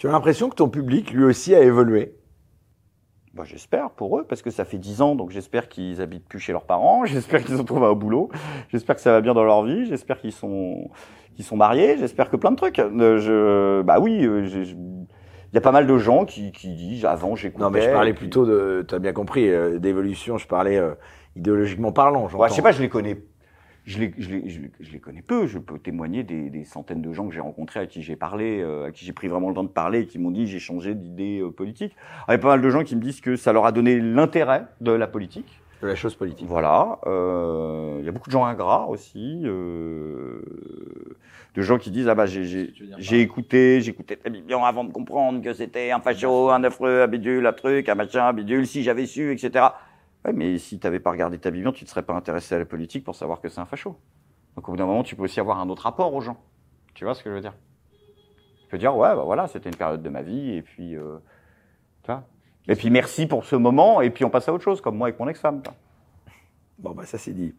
Speaker 1: Tu as l'impression que ton public lui aussi a évolué?
Speaker 2: Bah, j'espère pour eux, parce que ça fait dix ans, donc j'espère qu'ils habitent plus chez leurs parents, j'espère qu'ils ont trouvé un boulot, j'espère que ça va bien dans leur vie, j'espère qu'ils sont, qu'ils sont mariés, j'espère que plein de trucs. Euh, je, bah oui, euh, il y a pas mal de gens qui, qui disent avant j'écoutais.
Speaker 1: Non mais je parlais
Speaker 2: puis-
Speaker 1: plutôt de tu as bien compris euh, d'évolution. Je parlais euh, idéologiquement parlant.
Speaker 2: Ouais, je sais pas, je les connais. Je les, je, les, je, les, je les connais peu. Je peux témoigner des, des centaines de gens que j'ai rencontrés, à qui j'ai parlé, euh, à qui j'ai pris vraiment le temps de parler, et qui m'ont dit j'ai changé d'idée euh, politique. Alors, Il y a pas mal de gens qui me disent que ça leur a donné l'intérêt de la politique.
Speaker 1: de la chose politique.
Speaker 2: Voilà. euh, Il y a beaucoup de gens ingrats aussi. Euh, de gens qui disent ah bah j'ai j'ai j'ai écouté, j'écoutais très bien avant de comprendre que c'était un facho, un affreux, un bidule, un truc, un machin, un bidule. Si j'avais su, etc. Ouais, mais si t'avais pas regardé ta Bible, tu ne serais pas intéressé à la politique pour savoir que c'est un facho. Donc au bout d'un moment, tu peux aussi avoir un autre rapport aux gens. Tu vois ce que je veux dire? Tu peux dire ouais bah voilà, c'était une période de ma vie et puis euh, tu vois? Et puis merci pour ce moment et puis on passe à autre chose comme moi avec mon ex-femme. tu.
Speaker 1: Bon, bah ça c'est dit.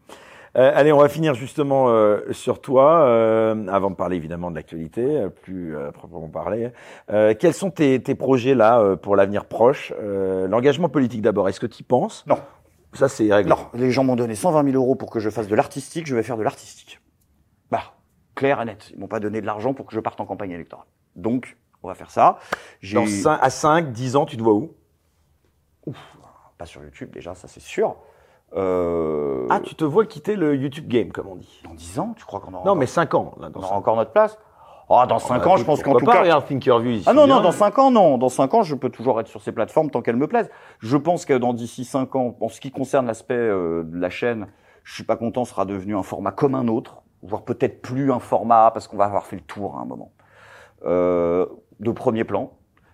Speaker 1: Euh, allez, on va finir justement euh, sur toi, euh, avant de parler évidemment de l'actualité, euh, plus euh, proprement parler. Euh, quels sont tes, tes projets là euh, pour l'avenir proche Euh, L'engagement politique d'abord, est-ce que tu y penses?
Speaker 2: Non.
Speaker 1: Ça c'est réglé.
Speaker 2: Non, les gens m'ont donné 120 000 euros pour que je fasse de l'artistique, je vais faire de l'artistique. Bah, clair et net. Ils m'ont pas donné de l'argent pour que je parte en campagne électorale. Donc, on va faire ça.
Speaker 1: Dans à 5, 10 ans, tu te vois où?
Speaker 2: Pas sur YouTube déjà, ça c'est sûr. Euh...
Speaker 1: Ah, tu te vois quitter le YouTube game, comme on dit.
Speaker 2: Dans 10 ans, tu crois qu'on aura,
Speaker 1: Non,
Speaker 2: encore-
Speaker 1: mais 5 ans. Là, dans
Speaker 2: on aura encore notre place? Ah, dans 5 ans, je pense qu'en tout
Speaker 1: pas,
Speaker 2: cas.
Speaker 1: Regarde Thinkerview ici.
Speaker 2: Ah non, non, dans 5 ans, non. Dans 5 ans, je peux toujours être sur ces plateformes tant qu'elles me plaisent. Je pense que dans d'ici 5 ans, en ce qui concerne l'aspect euh, de la chaîne, je suis pas content, sera devenu un format comme un autre, voire peut-être plus un format, parce qu'on va avoir fait le tour à un moment. Euh, de premier plan.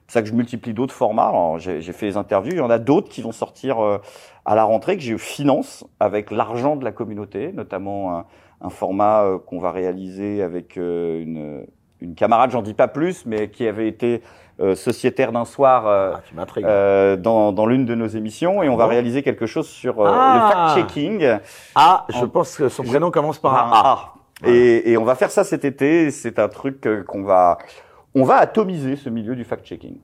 Speaker 2: C'est ça que je multiplie d'autres formats. Alors, J'ai fait les interviews, il y en a d'autres qui vont sortir euh, à la rentrée, que je finance avec l'argent de la communauté, notamment un, un format euh, qu'on va réaliser avec euh, une, une camarade, j'en dis pas plus, mais qui avait été euh, sociétaire d'un soir euh,
Speaker 1: Ah,
Speaker 2: euh, dans, dans l'une de nos émissions, et on va
Speaker 1: bon
Speaker 2: réaliser quelque chose sur euh,
Speaker 1: Ah.
Speaker 2: le fact-checking.
Speaker 1: ah, je
Speaker 2: en-
Speaker 1: pense que son prénom commence par un A.
Speaker 2: A. Et, et on va faire ça cet été. C'est un truc qu'on va, on va atomiser ce milieu du fact-checking.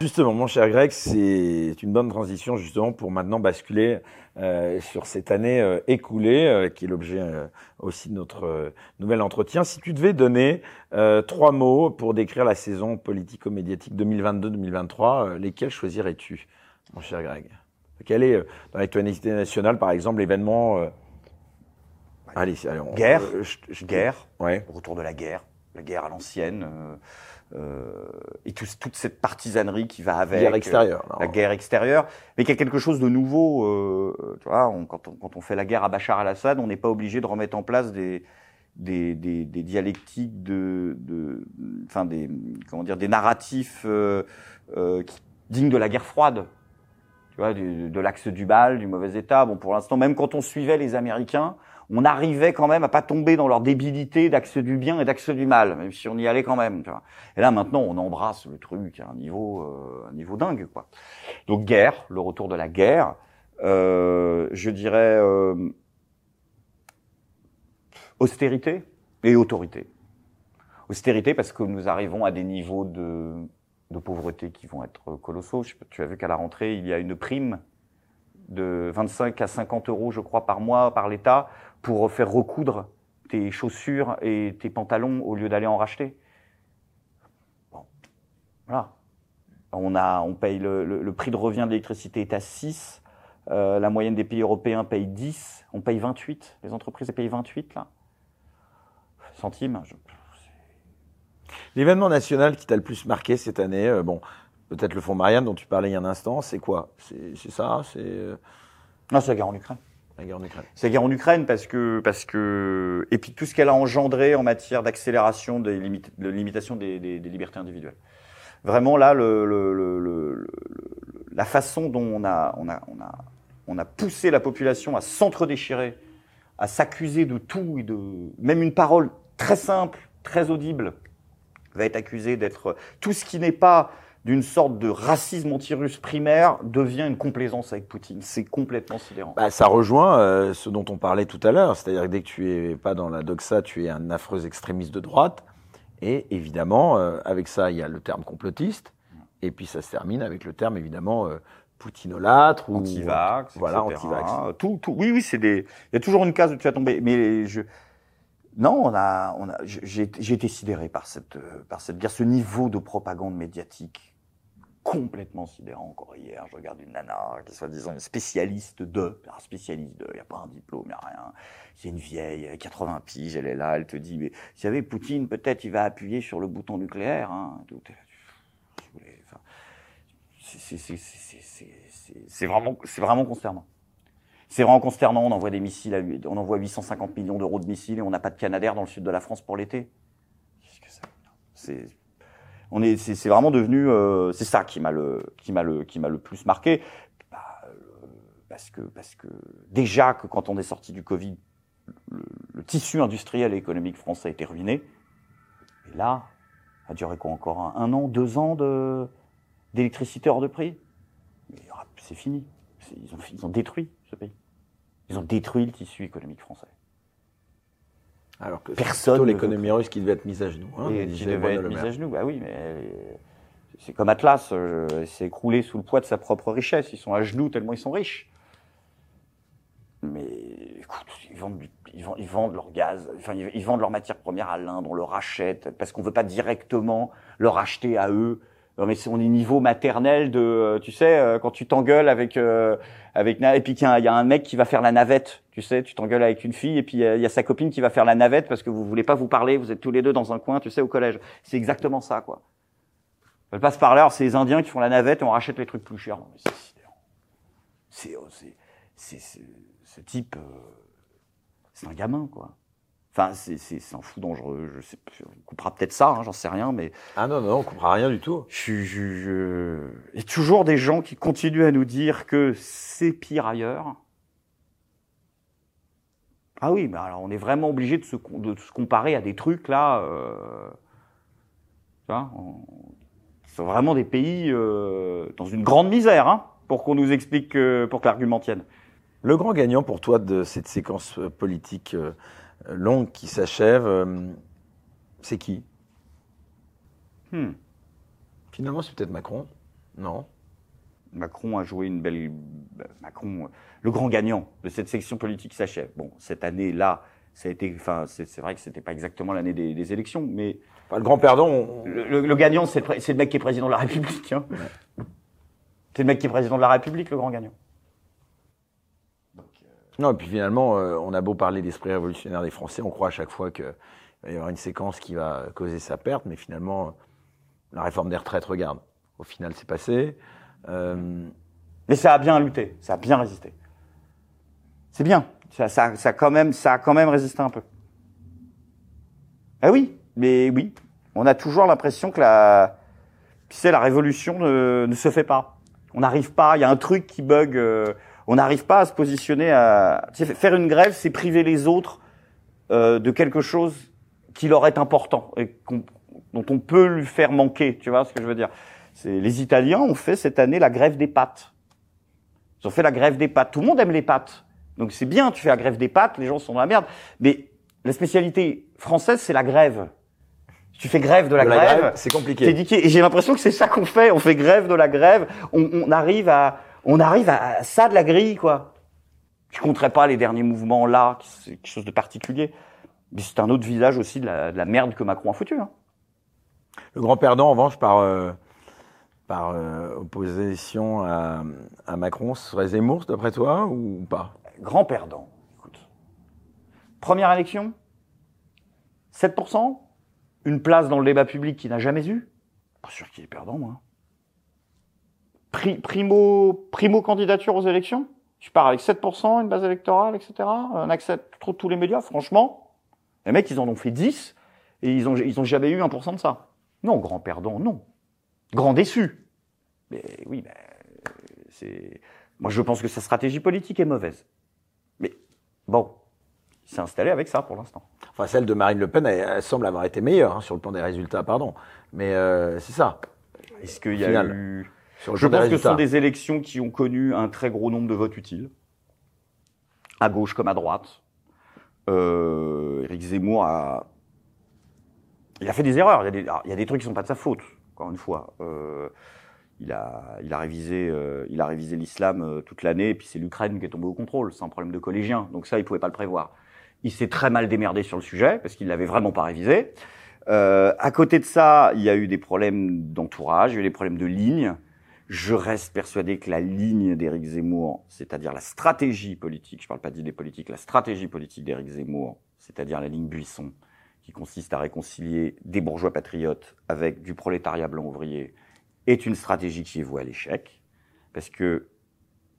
Speaker 1: Justement, mon cher Greg, c'est une bonne transition justement pour maintenant basculer euh, sur cette année euh, écoulée, euh, qui est l'objet euh, aussi de notre euh, nouvel entretien. Si tu devais donner euh, trois mots pour décrire la saison politico-médiatique 2022-2023, euh, lesquels choisirais-tu, mon cher Greg? Quel est, euh, dans l'actualité nationale, par exemple, l'événement euh, Allez, allez on-
Speaker 2: Guerre.
Speaker 1: euh, je- je-
Speaker 2: Guerre,
Speaker 1: Ouais.
Speaker 2: retour de la guerre, la guerre à l'ancienne, et tout- toute cette partisanerie qui va avec.
Speaker 1: Guerre extérieure.
Speaker 2: euh. La guerre extérieure, mais qu'il y a quelque chose de nouveau. euh, tu vois, on- quand, on, quand on fait la guerre à Bachar al-Assad, on n'est pas obligé de remettre en place des, des, des, des dialectiques de, de, enfin des, comment dire, des narratifs euh, euh, qui- dignes de la guerre froide. Tu vois, du- de l'axe du mal, du mauvais état. Bon, pour l'instant, même quand on suivait les Américains, on arrivait quand même à pas tomber dans leur débilité d'axe du bien et d'axe du mal, même si on y allait quand même. Tu vois. Et là, maintenant, on embrasse le truc à un niveau, euh, un niveau dingue, quoi. Donc, guerre, le retour de la guerre. Euh, je dirais euh, austérité et autorité. Austérité parce que nous arrivons à des niveaux de, de pauvreté qui vont être colossaux. Tu as vu qu'à la rentrée, il y a une prime de 25 à 50 euros, je crois, par mois par l'État pour faire recoudre tes chaussures et tes pantalons au lieu d'aller en racheter. Bon, voilà. On, a, on paye le, le- le prix de revient de l'électricité est à 6. euh, la moyenne des pays européens paye 10. On paye 28. Les entreprises payent 28 là. Centimes. je-
Speaker 1: L'événement national qui t'a le plus marqué cette année, euh, bon, peut-être le fonds Marianne dont tu parlais il y a un instant, c'est quoi? C'est c'est ça? C'est euh,
Speaker 2: Non, c'est la guerre en Ukraine.
Speaker 1: La guerre en Ukraine.
Speaker 2: C'est la guerre en Ukraine parce que parce que et puis tout ce qu'elle a engendré en matière d'accélération des limites, de limitation des, libertés individuelles. Vraiment là, le- le- le- la façon dont on a on a on a on a poussé la population à s'entre-déchirer, à s'accuser de tout et de même une parole très simple, très audible va être accusée d'être tout ce qui n'est pas d'une sorte de racisme anti-russe primaire devient une complaisance avec Poutine. C'est complètement sidérant.
Speaker 1: Bah, ça rejoint euh, ce dont on parlait tout à l'heure, c'est-à-dire que dès que tu es pas dans la doxa, tu es un affreux extrémiste de droite. Et évidemment, euh, avec ça, il y a le terme complotiste. Et puis ça se termine avec le terme, évidemment, euh, poutinolâtre ou
Speaker 2: anti-vax,
Speaker 1: Voilà, anti-vax.
Speaker 2: Tout, tout. Oui, oui, c'est des. Il y a toujours une case où tu vas tomber. Mais je. Non, on a, on a. J'ai été sidéré par cette, euh, par cette guerre, ce niveau de propagande médiatique complètement sidérant. Encore hier, je regarde une nana qui est soi-disant une spécialiste de, un spécialiste de. Il n'y a pas un diplôme, il n'y a rien. C'est une vieille, elle a 80 piges, elle est là, elle te dit, mais vous savez, Poutine, peut-être, il va appuyer sur le bouton nucléaire. Hein, c'est- vraiment, c'est vraiment consternant. C'est vraiment consternant. On envoie des missiles, à, on envoie 850 millions d'euros de missiles et on n'a pas de Canadair dans le sud de la France pour l'été. Qu'est-ce que ça veut dire? On est, c'est, vraiment devenu, euh, c'est ça qui m'a le, qui m'a le, qui m'a le plus marqué. Bah, euh, parce que, parce que déjà que quand on est sorti du Covid, le, tissu industriel et économique français était ruiné. Et là, a duré quoi encore un, an, deux ans d'électricité hors de prix? Mais aura- c'est fini. Ils ont détruit ce pays. Ils ont détruit le tissu économique français.
Speaker 1: Alors que
Speaker 2: Personne
Speaker 1: l'économie russe qui devait être mise à genoux. Hein,
Speaker 2: et qui devait être mise à genoux. Bah oui, mais euh, c'est comme Atlas, euh, s'est écroulé sous le poids de sa propre richesse. Ils sont à genoux tellement ils sont riches. Mais écoute, ils vendent, du- ils vendent, ils vendent leur gaz, enfin ils, ils vendent leur matière première à l'Inde, on le rachète parce qu'on veut pas directement leur acheter à eux. Non, mais on est niveau maternel de, euh, tu sais, euh, quand tu t'engueules avec euh, avec et puis qu'il y, y a un mec qui va faire la navette, tu sais, tu t'engueules avec une fille et puis euh, il y a sa copine qui va faire la navette parce que vous voulez pas vous parler, vous êtes tous les deux dans un coin, tu sais, au collège. C'est exactement ça, quoi. Le passe-parleur, c'est les Indiens qui font la navette et on rachète les trucs plus chers. Oh, c'est, c'est, c'est- ce type, euh, c'est un gamin, quoi. Enfin, c'est, un fou dangereux. Je sais, on coupera peut-être ça, hein, j'en sais rien, mais
Speaker 1: Ah non, non, on comprend rien du tout.
Speaker 2: je, je, je... Il y a toujours des gens qui continuent à nous dire que c'est pire ailleurs. Ah oui, mais alors on est vraiment obligé de se, com- de se comparer à des trucs là. Euh... Vois, on- c'est vraiment des pays euh, dans une grande misère, hein, pour qu'on nous explique, que- pour que l'argument tienne.
Speaker 1: Le grand gagnant pour toi de cette séquence euh, politique euh, longue qui s'achève, euh, c'est qui?
Speaker 2: Hmm.
Speaker 1: Finalement, c'est peut-être Macron. Non.
Speaker 2: Macron a joué une belle. Macron, euh, le grand gagnant de cette section politique s'achève. Bon, cette année-là, ça a été. Enfin, c'est vrai que c'était pas exactement l'année des, des élections, mais
Speaker 1: Enfin, le grand perdant, on-
Speaker 2: le, le- le gagnant, c'est le, pré- c'est le mec qui est président de la République. Hein. C'est le mec qui est président de la République, le grand gagnant.
Speaker 1: Non, et puis finalement, on a beau parler d'esprit révolutionnaire des Français, on croit à chaque fois qu'il va y avoir une séquence qui va causer sa perte, mais finalement, la réforme des retraites, regarde, au final, c'est passé.
Speaker 2: Mais ça a bien lutté, ça a bien résisté. C'est bien. Ça, ça, ça, quand même, ça a quand même résisté un peu. Ah oui, mais oui, on a toujours l'impression que la, tu la révolution ne, ne se fait pas. On n'arrive pas. Il y a un truc qui bug. Euh, on n'arrive pas à se positionner. À faire une grève, c'est priver les autres euh, de quelque chose qui leur est important et dont on peut lui faire manquer. Tu vois ce que je veux dire? C'est les Italiens ont fait cette année la grève des pâtes. Ils ont fait la grève des pâtes. Tout le monde aime les pâtes. Donc c'est bien, tu fais la grève des pâtes, les gens sont dans la merde. Mais la spécialité française, c'est la grève. Tu fais grève de la, grève,
Speaker 1: c'est compliqué.
Speaker 2: Et j'ai l'impression que c'est ça qu'on fait. On fait grève de la grève. On, on, arrive à, on arrive à ça de la grille, quoi. Je compterai pas les derniers mouvements là, c'est quelque chose de particulier. Mais c'est un autre visage aussi de la, de la, merde que Macron a foutu. Hein.
Speaker 1: Le grand perdant, en revanche, par euh, par euh, opposition à, à, Macron, ce serait Zemmour, d'après toi, ou pas?
Speaker 2: Grand perdant. Écoute. Première élection, 7%, une place dans le débat public qu'il n'a jamais eu. Pas sûr qu'il est perdant, moi. Primo, primo candidature aux élections, tu pars avec 7%, une base électorale, etc. Un accès à tous les médias, franchement. Les mecs, ils en ont fait 10 et ils ont, ils ont jamais eu 1% de ça. Non, grand perdant, non grand déçu. Mais oui, ben, c'est. Moi, je pense que sa stratégie politique est mauvaise. Mais bon, il s'est installé avec ça pour l'instant.
Speaker 1: Enfin, celle de Marine Le Pen, elle, semble avoir été meilleure hein, sur le plan des résultats, pardon. Mais euh, c'est ça.
Speaker 2: Est-ce qu'il y a eu sur le Je pense que ce sont des élections qui ont connu un très gros nombre de votes utiles, à gauche comme à droite. Euh, Éric Zemmour a, il a fait des erreurs. Il y a des, il y a des trucs qui sont pas de sa faute encore une fois. Euh, il a, il a révisé, euh, il a révisé l'islam euh, toute l'année, et puis c'est l'Ukraine qui est tombée au contrôle, c'est un problème de collégien. Donc ça, il pouvait pas le prévoir. Il s'est très mal démerdé sur le sujet parce qu'il l'avait vraiment pas révisé. Euh, à côté de ça, il y a eu des problèmes d'entourage, il y a eu des problèmes de ligne. Je reste persuadé que la ligne d'Éric Zemmour, c'est-à-dire la stratégie politique, je parle pas d'idée politique, la stratégie politique d'Éric Zemmour, c'est-à-dire la ligne Buisson, qui consiste à réconcilier des bourgeois patriotes avec du prolétariat blanc ouvrier, est une stratégie qui est vouée à l'échec, parce que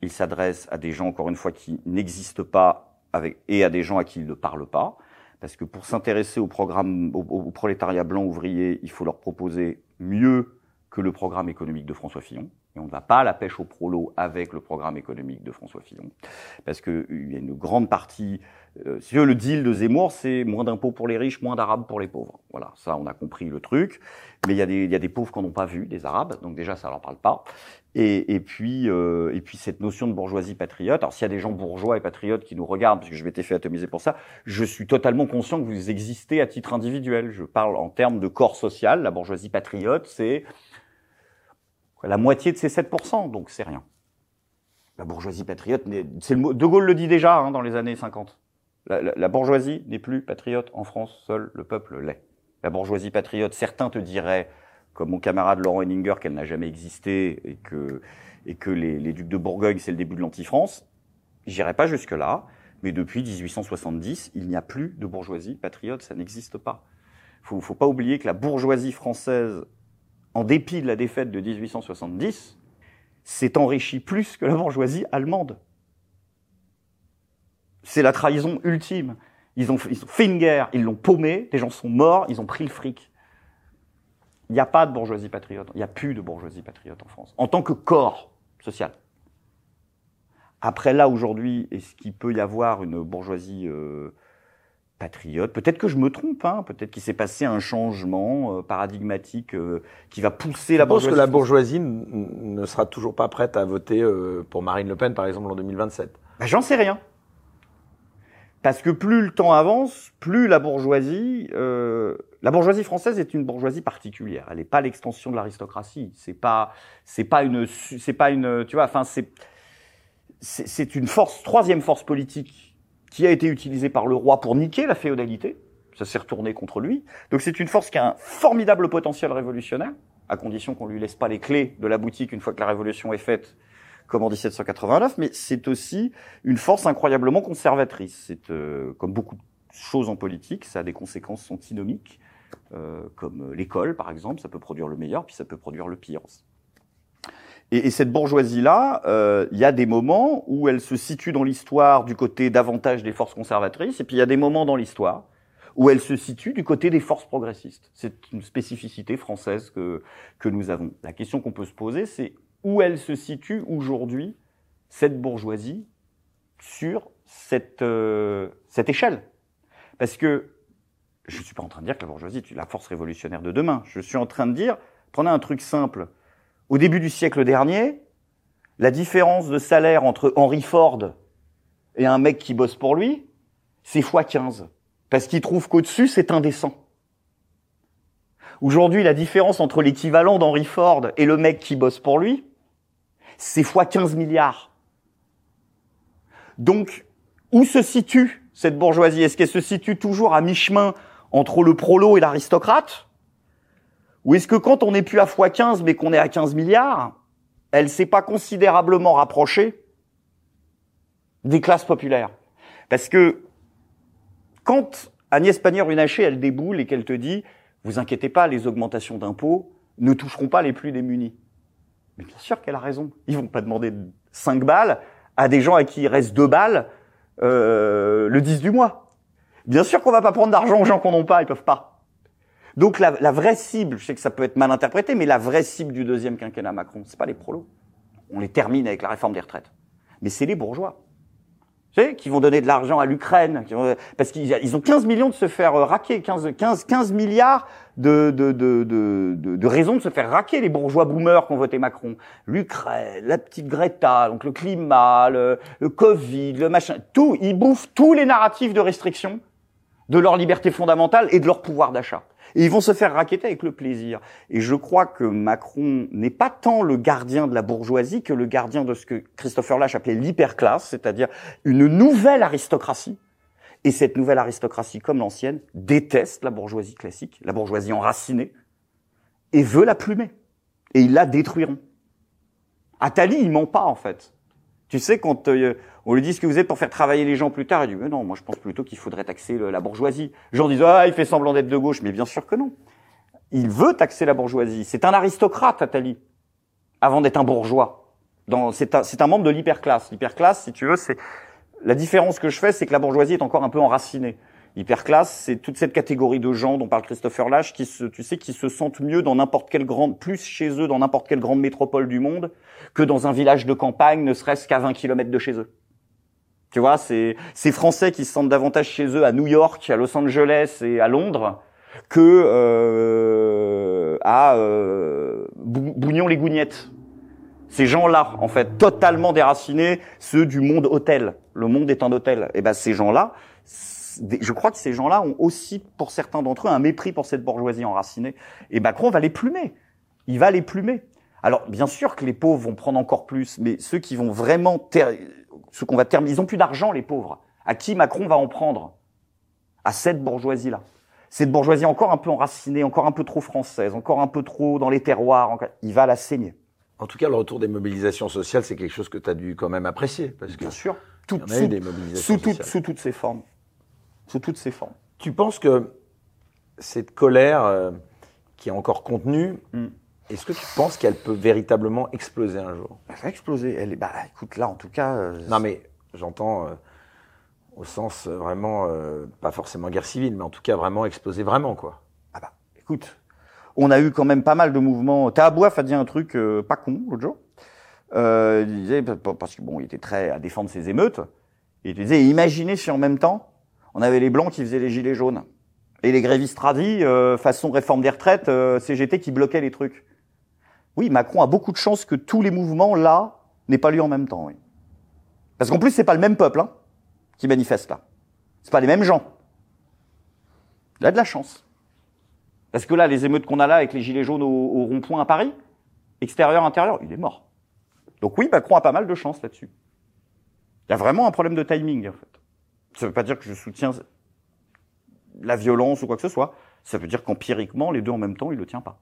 Speaker 2: il s'adresse à des gens, encore une fois, qui n'existent pas, avec, et à des gens à qui il ne parle pas, parce que pour s'intéresser au programme, au, prolétariat blanc ouvrier, il faut leur proposer mieux que le programme économique de François Fillon. Et on ne va pas à la pêche au prolo avec le programme économique de François Fillon, parce qu'il y a une grande partie euh, si le deal de Zemmour, c'est moins d'impôts pour les riches, moins d'arabes pour les pauvres. Voilà, ça, on a compris le truc. Mais il y a des, il y a des pauvres qu'on n'ont pas vu, des arabes, donc déjà, ça leur parle pas. Et, et puis, euh, et puis cette notion de bourgeoisie patriote. Alors, s'il y a des gens bourgeois et patriotes qui nous regardent, parce que je m'étais fait atomiser pour ça, je suis totalement conscient que vous existez à titre individuel. Je parle en termes de corps social. La bourgeoisie patriote, c'est la moitié de ces 7%, donc c'est rien. La bourgeoisie patriote, c'est le De Gaulle le dit déjà hein, dans les années 50. La, bourgeoisie n'est plus patriote en France, seul le peuple l'est. La bourgeoisie patriote, certains te diraient, comme mon camarade Laurent Henninger, qu'elle n'a jamais existé et que, et que les, les ducs de Bourgogne, c'est le début de l'anti-France. J'irai pas jusque-là, mais depuis 1870, il n'y a plus de bourgeoisie patriote, ça n'existe pas. Faut, faut pas oublier que la bourgeoisie française, en dépit de la défaite de 1870, s'est enrichie plus que la bourgeoisie allemande c'est la trahison ultime. Ils ont, ils fait une guerre, ils l'ont paumé, des gens sont morts, ils ont pris le fric. Il n'y a pas de bourgeoisie patriote, il n'y a plus de bourgeoisie patriote en France, en tant que corps social. Après là, aujourd'hui, est-ce qu'il peut y avoir une bourgeoisie euh, patriote Peut-être que je me trompe, hein peut-être qu'il s'est passé un changement euh, paradigmatique euh, qui va pousser la bourgeoisie.
Speaker 1: Je pense que la bourgeoisie ne sera toujours pas prête à voter pour Marine Le Pen, par exemple, en 2027.
Speaker 2: Ben, J'en sais rien. Parce que plus le temps avance, plus la bourgeoisie, euh, la bourgeoisie française est une bourgeoisie particulière. Elle n'est pas l'extension de l'aristocratie. C'est pas, c'est pas une, c'est pas une, tu vois, enfin c'est, c'est une force, troisième force politique qui a été utilisée par le roi pour niquer la féodalité. Ça s'est retourné contre lui. Donc c'est une force qui a un formidable potentiel révolutionnaire, à condition qu'on lui laisse pas les clés de la boutique une fois que la révolution est faite comme en 1789, mais c'est aussi une force incroyablement conservatrice. C'est euh, comme beaucoup de choses en politique, ça a des conséquences antinomiques, euh, comme l'école par exemple, ça peut produire le meilleur, puis ça peut produire le pire aussi. Et, et cette bourgeoisie-là, euh, il y a des moments où elle se situe dans l'histoire du côté davantage des forces conservatrices, et puis il y a des moments dans l'histoire où elle se situe du côté des forces progressistes. C'est une spécificité française que, que nous avons. La question qu'on peut se poser, c'est où elle se situe aujourd'hui, cette bourgeoisie, sur cette, euh, cette échelle? Parce que je ne suis pas en train de dire que la bourgeoisie est la force révolutionnaire de demain. Je suis en train de dire, prenez un truc simple. Au début du siècle dernier, la différence de salaire entre Henry Ford et un mec qui bosse pour lui, c'est x 15. Parce qu'il trouve qu'au-dessus, c'est indécent. Aujourd'hui, la différence entre l'équivalent d'Henry Ford et le mec qui bosse pour lui, c'est x 15 milliards. Donc, où se situe cette bourgeoisie? Est-ce qu'elle se situe toujours à mi-chemin entre le prolo et l'aristocrate? Ou est-ce que quand on n'est plus à x 15 mais qu'on est à 15 milliards, elle s'est pas considérablement rapprochée des classes populaires? Parce que quand Agnès Pannier-Runacher, elle déboule et qu'elle te dit, vous inquiétez pas, les augmentations d'impôts ne toucheront pas les plus démunis. Mais bien sûr qu'elle a raison. Ils vont pas demander 5 balles à des gens à qui il reste 2 balles euh, le 10 du mois. Bien sûr qu'on va pas prendre d'argent aux gens qu'on n'ont pas, ils peuvent pas. Donc la, la, vraie cible, je sais que ça peut être mal interprété, mais la vraie cible du deuxième quinquennat Macron, c'est pas les prolos. On les termine avec la réforme des retraites. Mais c'est les bourgeois. Tu sais, qui vont donner de l'argent à l'Ukraine, parce qu'ils ont 15 millions de se faire euh, raquer, 15, 15, 15 milliards de, de, de, de, de raisons de se faire raquer, les bourgeois boomers qui ont voté Macron. L'Ukraine, la petite Greta, donc le climat, le, le Covid, le machin, tout, ils bouffent tous les narratifs de restriction de leur liberté fondamentale et de leur pouvoir d'achat. Et ils vont se faire raqueter avec le plaisir. Et je crois que Macron n'est pas tant le gardien de la bourgeoisie que le gardien de ce que Christopher Lash appelait l'hyperclasse, c'est-à-dire une nouvelle aristocratie. Et cette nouvelle aristocratie, comme l'ancienne, déteste la bourgeoisie classique, la bourgeoisie enracinée, et veut la plumer. Et ils la détruiront. Attali, il ment pas, en fait. Tu sais, quand euh, on lui dit ce que vous êtes pour faire travailler les gens plus tard, il dit mais non, moi je pense plutôt qu'il faudrait taxer la bourgeoisie. Les gens disent ah il fait semblant d'être de gauche, mais bien sûr que non. Il veut taxer la bourgeoisie. C'est un aristocrate, Attali, avant d'être un bourgeois. C'est un, un, membre de l'hyperclasse. L'hyperclasse, si tu veux, c'est la différence que je fais, c'est que la bourgeoisie est encore un peu enracinée. Hyperclasse, c'est toute cette catégorie de gens dont parle Christopher Lash qui se, tu sais, qui se sentent mieux dans n'importe quelle grande, plus chez eux dans n'importe quelle grande métropole du monde que dans un village de campagne, ne serait-ce qu'à 20 km de chez eux. Tu vois, c'est ces Français qui se sentent davantage chez eux à New York, à Los Angeles et à Londres que euh, à euh, Bougnon-les-Gougnettes. Ces gens-là, en fait, totalement déracinés, ceux du monde hôtel. Le monde est un hôtel. Et eh ben ces gens-là, je crois que ces gens-là ont aussi, pour certains d'entre eux, un mépris pour cette bourgeoisie enracinée. Et Macron va les plumer. Il va les plumer. Alors, bien sûr que les pauvres vont prendre encore plus, mais ceux qui vont vraiment, ceux qu'on va terminer, ils ont plus d'argent, les pauvres. À qui Macron va en prendre? À cette bourgeoisie-là. Cette bourgeoisie encore un peu enracinée, encore un peu trop française, encore un peu trop dans les terroirs, il va la saigner.
Speaker 1: En tout cas, le retour des mobilisations sociales, c'est quelque chose que tu as dû quand même apprécier. Parce que
Speaker 2: bien sûr.
Speaker 1: Tout, sous, des mobilisations
Speaker 2: sous, toutes, sous toutes ses formes sous toutes ses formes.
Speaker 1: Tu penses que cette colère euh, qui est encore contenue, mm. Est-ce que tu penses qu'elle peut véritablement exploser un jour?
Speaker 2: Elle va exploser. Elle est, bah, écoute, là, en tout cas. Euh,
Speaker 1: non, mais j'entends euh, au sens vraiment, pas forcément guerre civile, mais en tout cas vraiment exploser vraiment, quoi.
Speaker 2: Ah bah, écoute, on a eu quand même pas mal de mouvements. Tahabouaf a dit un truc pas con l'autre jour. il disait parce que bon, il était très à défendre ses émeutes. Il disait, imaginez si en même temps on avait les blancs qui faisaient les gilets jaunes. Et les grévistes radis, euh, façon réforme des retraites, euh, CGT qui bloquait les trucs. Oui, Macron a beaucoup de chance que tous les mouvements, là, n'aient pas lieu en même temps. Oui. Parce qu'en plus, c'est pas le même peuple hein, qui manifeste là. C'est pas les mêmes gens. Il a de la chance. Parce que là, les émeutes qu'on a là avec les gilets jaunes au, rond-point à Paris, extérieur, intérieur, il est mort. Donc oui, Macron a pas mal de chance là-dessus. Il y a vraiment un problème de timing, en fait. Ça veut pas dire que je soutiens la violence ou quoi que ce soit. Ça veut dire qu'empiriquement, les deux en même temps, il le tient pas.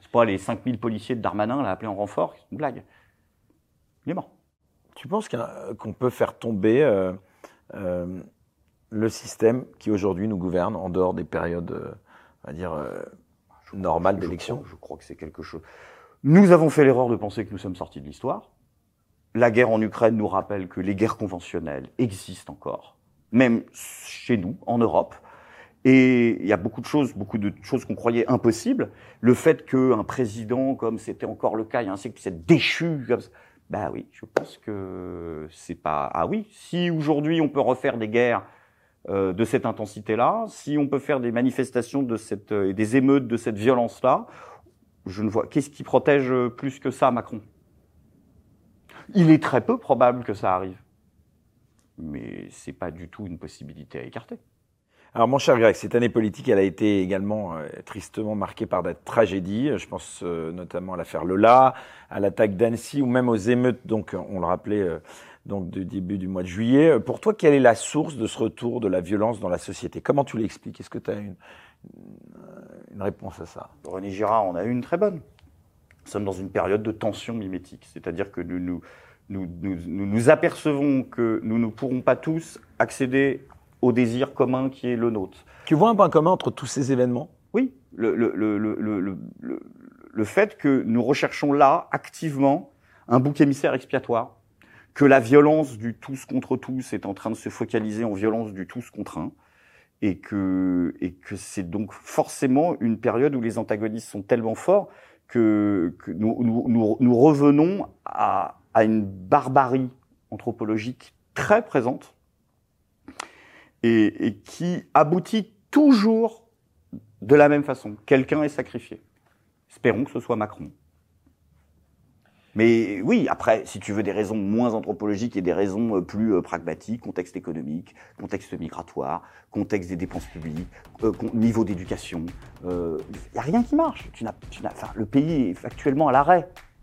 Speaker 2: C'est pas les 5000 policiers de Darmanin, l'a appelé en renfort, c'est une blague. Il est mort.
Speaker 1: Tu penses qu'on peut faire tomber euh, euh, le système qui aujourd'hui nous gouverne en dehors des périodes, euh, on va dire, normales d'élection
Speaker 2: je, crois que c'est quelque chose. Nous avons fait l'erreur de penser que nous sommes sortis de l'histoire. La guerre en Ukraine nous rappelle que les guerres conventionnelles existent encore, même chez nous, en Europe. Et il y a beaucoup de choses, beaucoup de choses qu'on croyait impossibles. Le fait qu'un président, comme c'était encore le cas il y a un siècle, puisse être déchu, comme ça, bah oui, je pense que c'est pas. Ah oui, si aujourd'hui on peut refaire des guerres euh, de cette intensité-là, si on peut faire des manifestations de cette euh, et des émeutes de cette violence-là, je ne vois. Qu'est-ce qui protège plus que ça, Macron? Il est très peu probable que ça arrive, mais c'est pas du tout une possibilité à écarter.
Speaker 1: Alors, mon cher Greg, cette année politique, elle a été également euh, tristement marquée par des tragédies. Je pense euh, notamment à l'affaire Lola, à l'attaque d'Annecy ou même aux émeutes, donc on le rappelait, euh, donc du début du mois de juillet. Pour toi, quelle est la source de ce retour de la violence dans la société? Comment tu l'expliques? Est-ce que tu as une, une réponse à ça?
Speaker 2: René Girard on a une très bonne. Nous sommes dans une période de tension mimétique, c'est-à-dire que nous nous, nous, nous, nous apercevons que nous ne pourrons pas tous accéder au désir commun qui est le nôtre.
Speaker 1: Tu vois un point commun entre tous ces événements?
Speaker 2: Oui, le, le, le, le, fait que nous recherchons là activement un bouc émissaire expiatoire, que la violence du tous contre tous est en train de se focaliser en violence du tous contre un, et que, et que c'est donc forcément une période où les antagonistes sont tellement forts que, que nous, nous, nous, revenons à, à une barbarie anthropologique très présente et, qui aboutit toujours de la même façon. Quelqu'un est sacrifié. Espérons que ce soit Macron. Mais oui, après, si tu veux des raisons moins anthropologiques et des raisons euh, plus euh, pragmatiques, contexte économique, contexte migratoire, contexte des dépenses publiques, euh, niveau d'éducation, il n'y a rien qui marche. Tu n'as, le pays est actuellement à l'arrêt.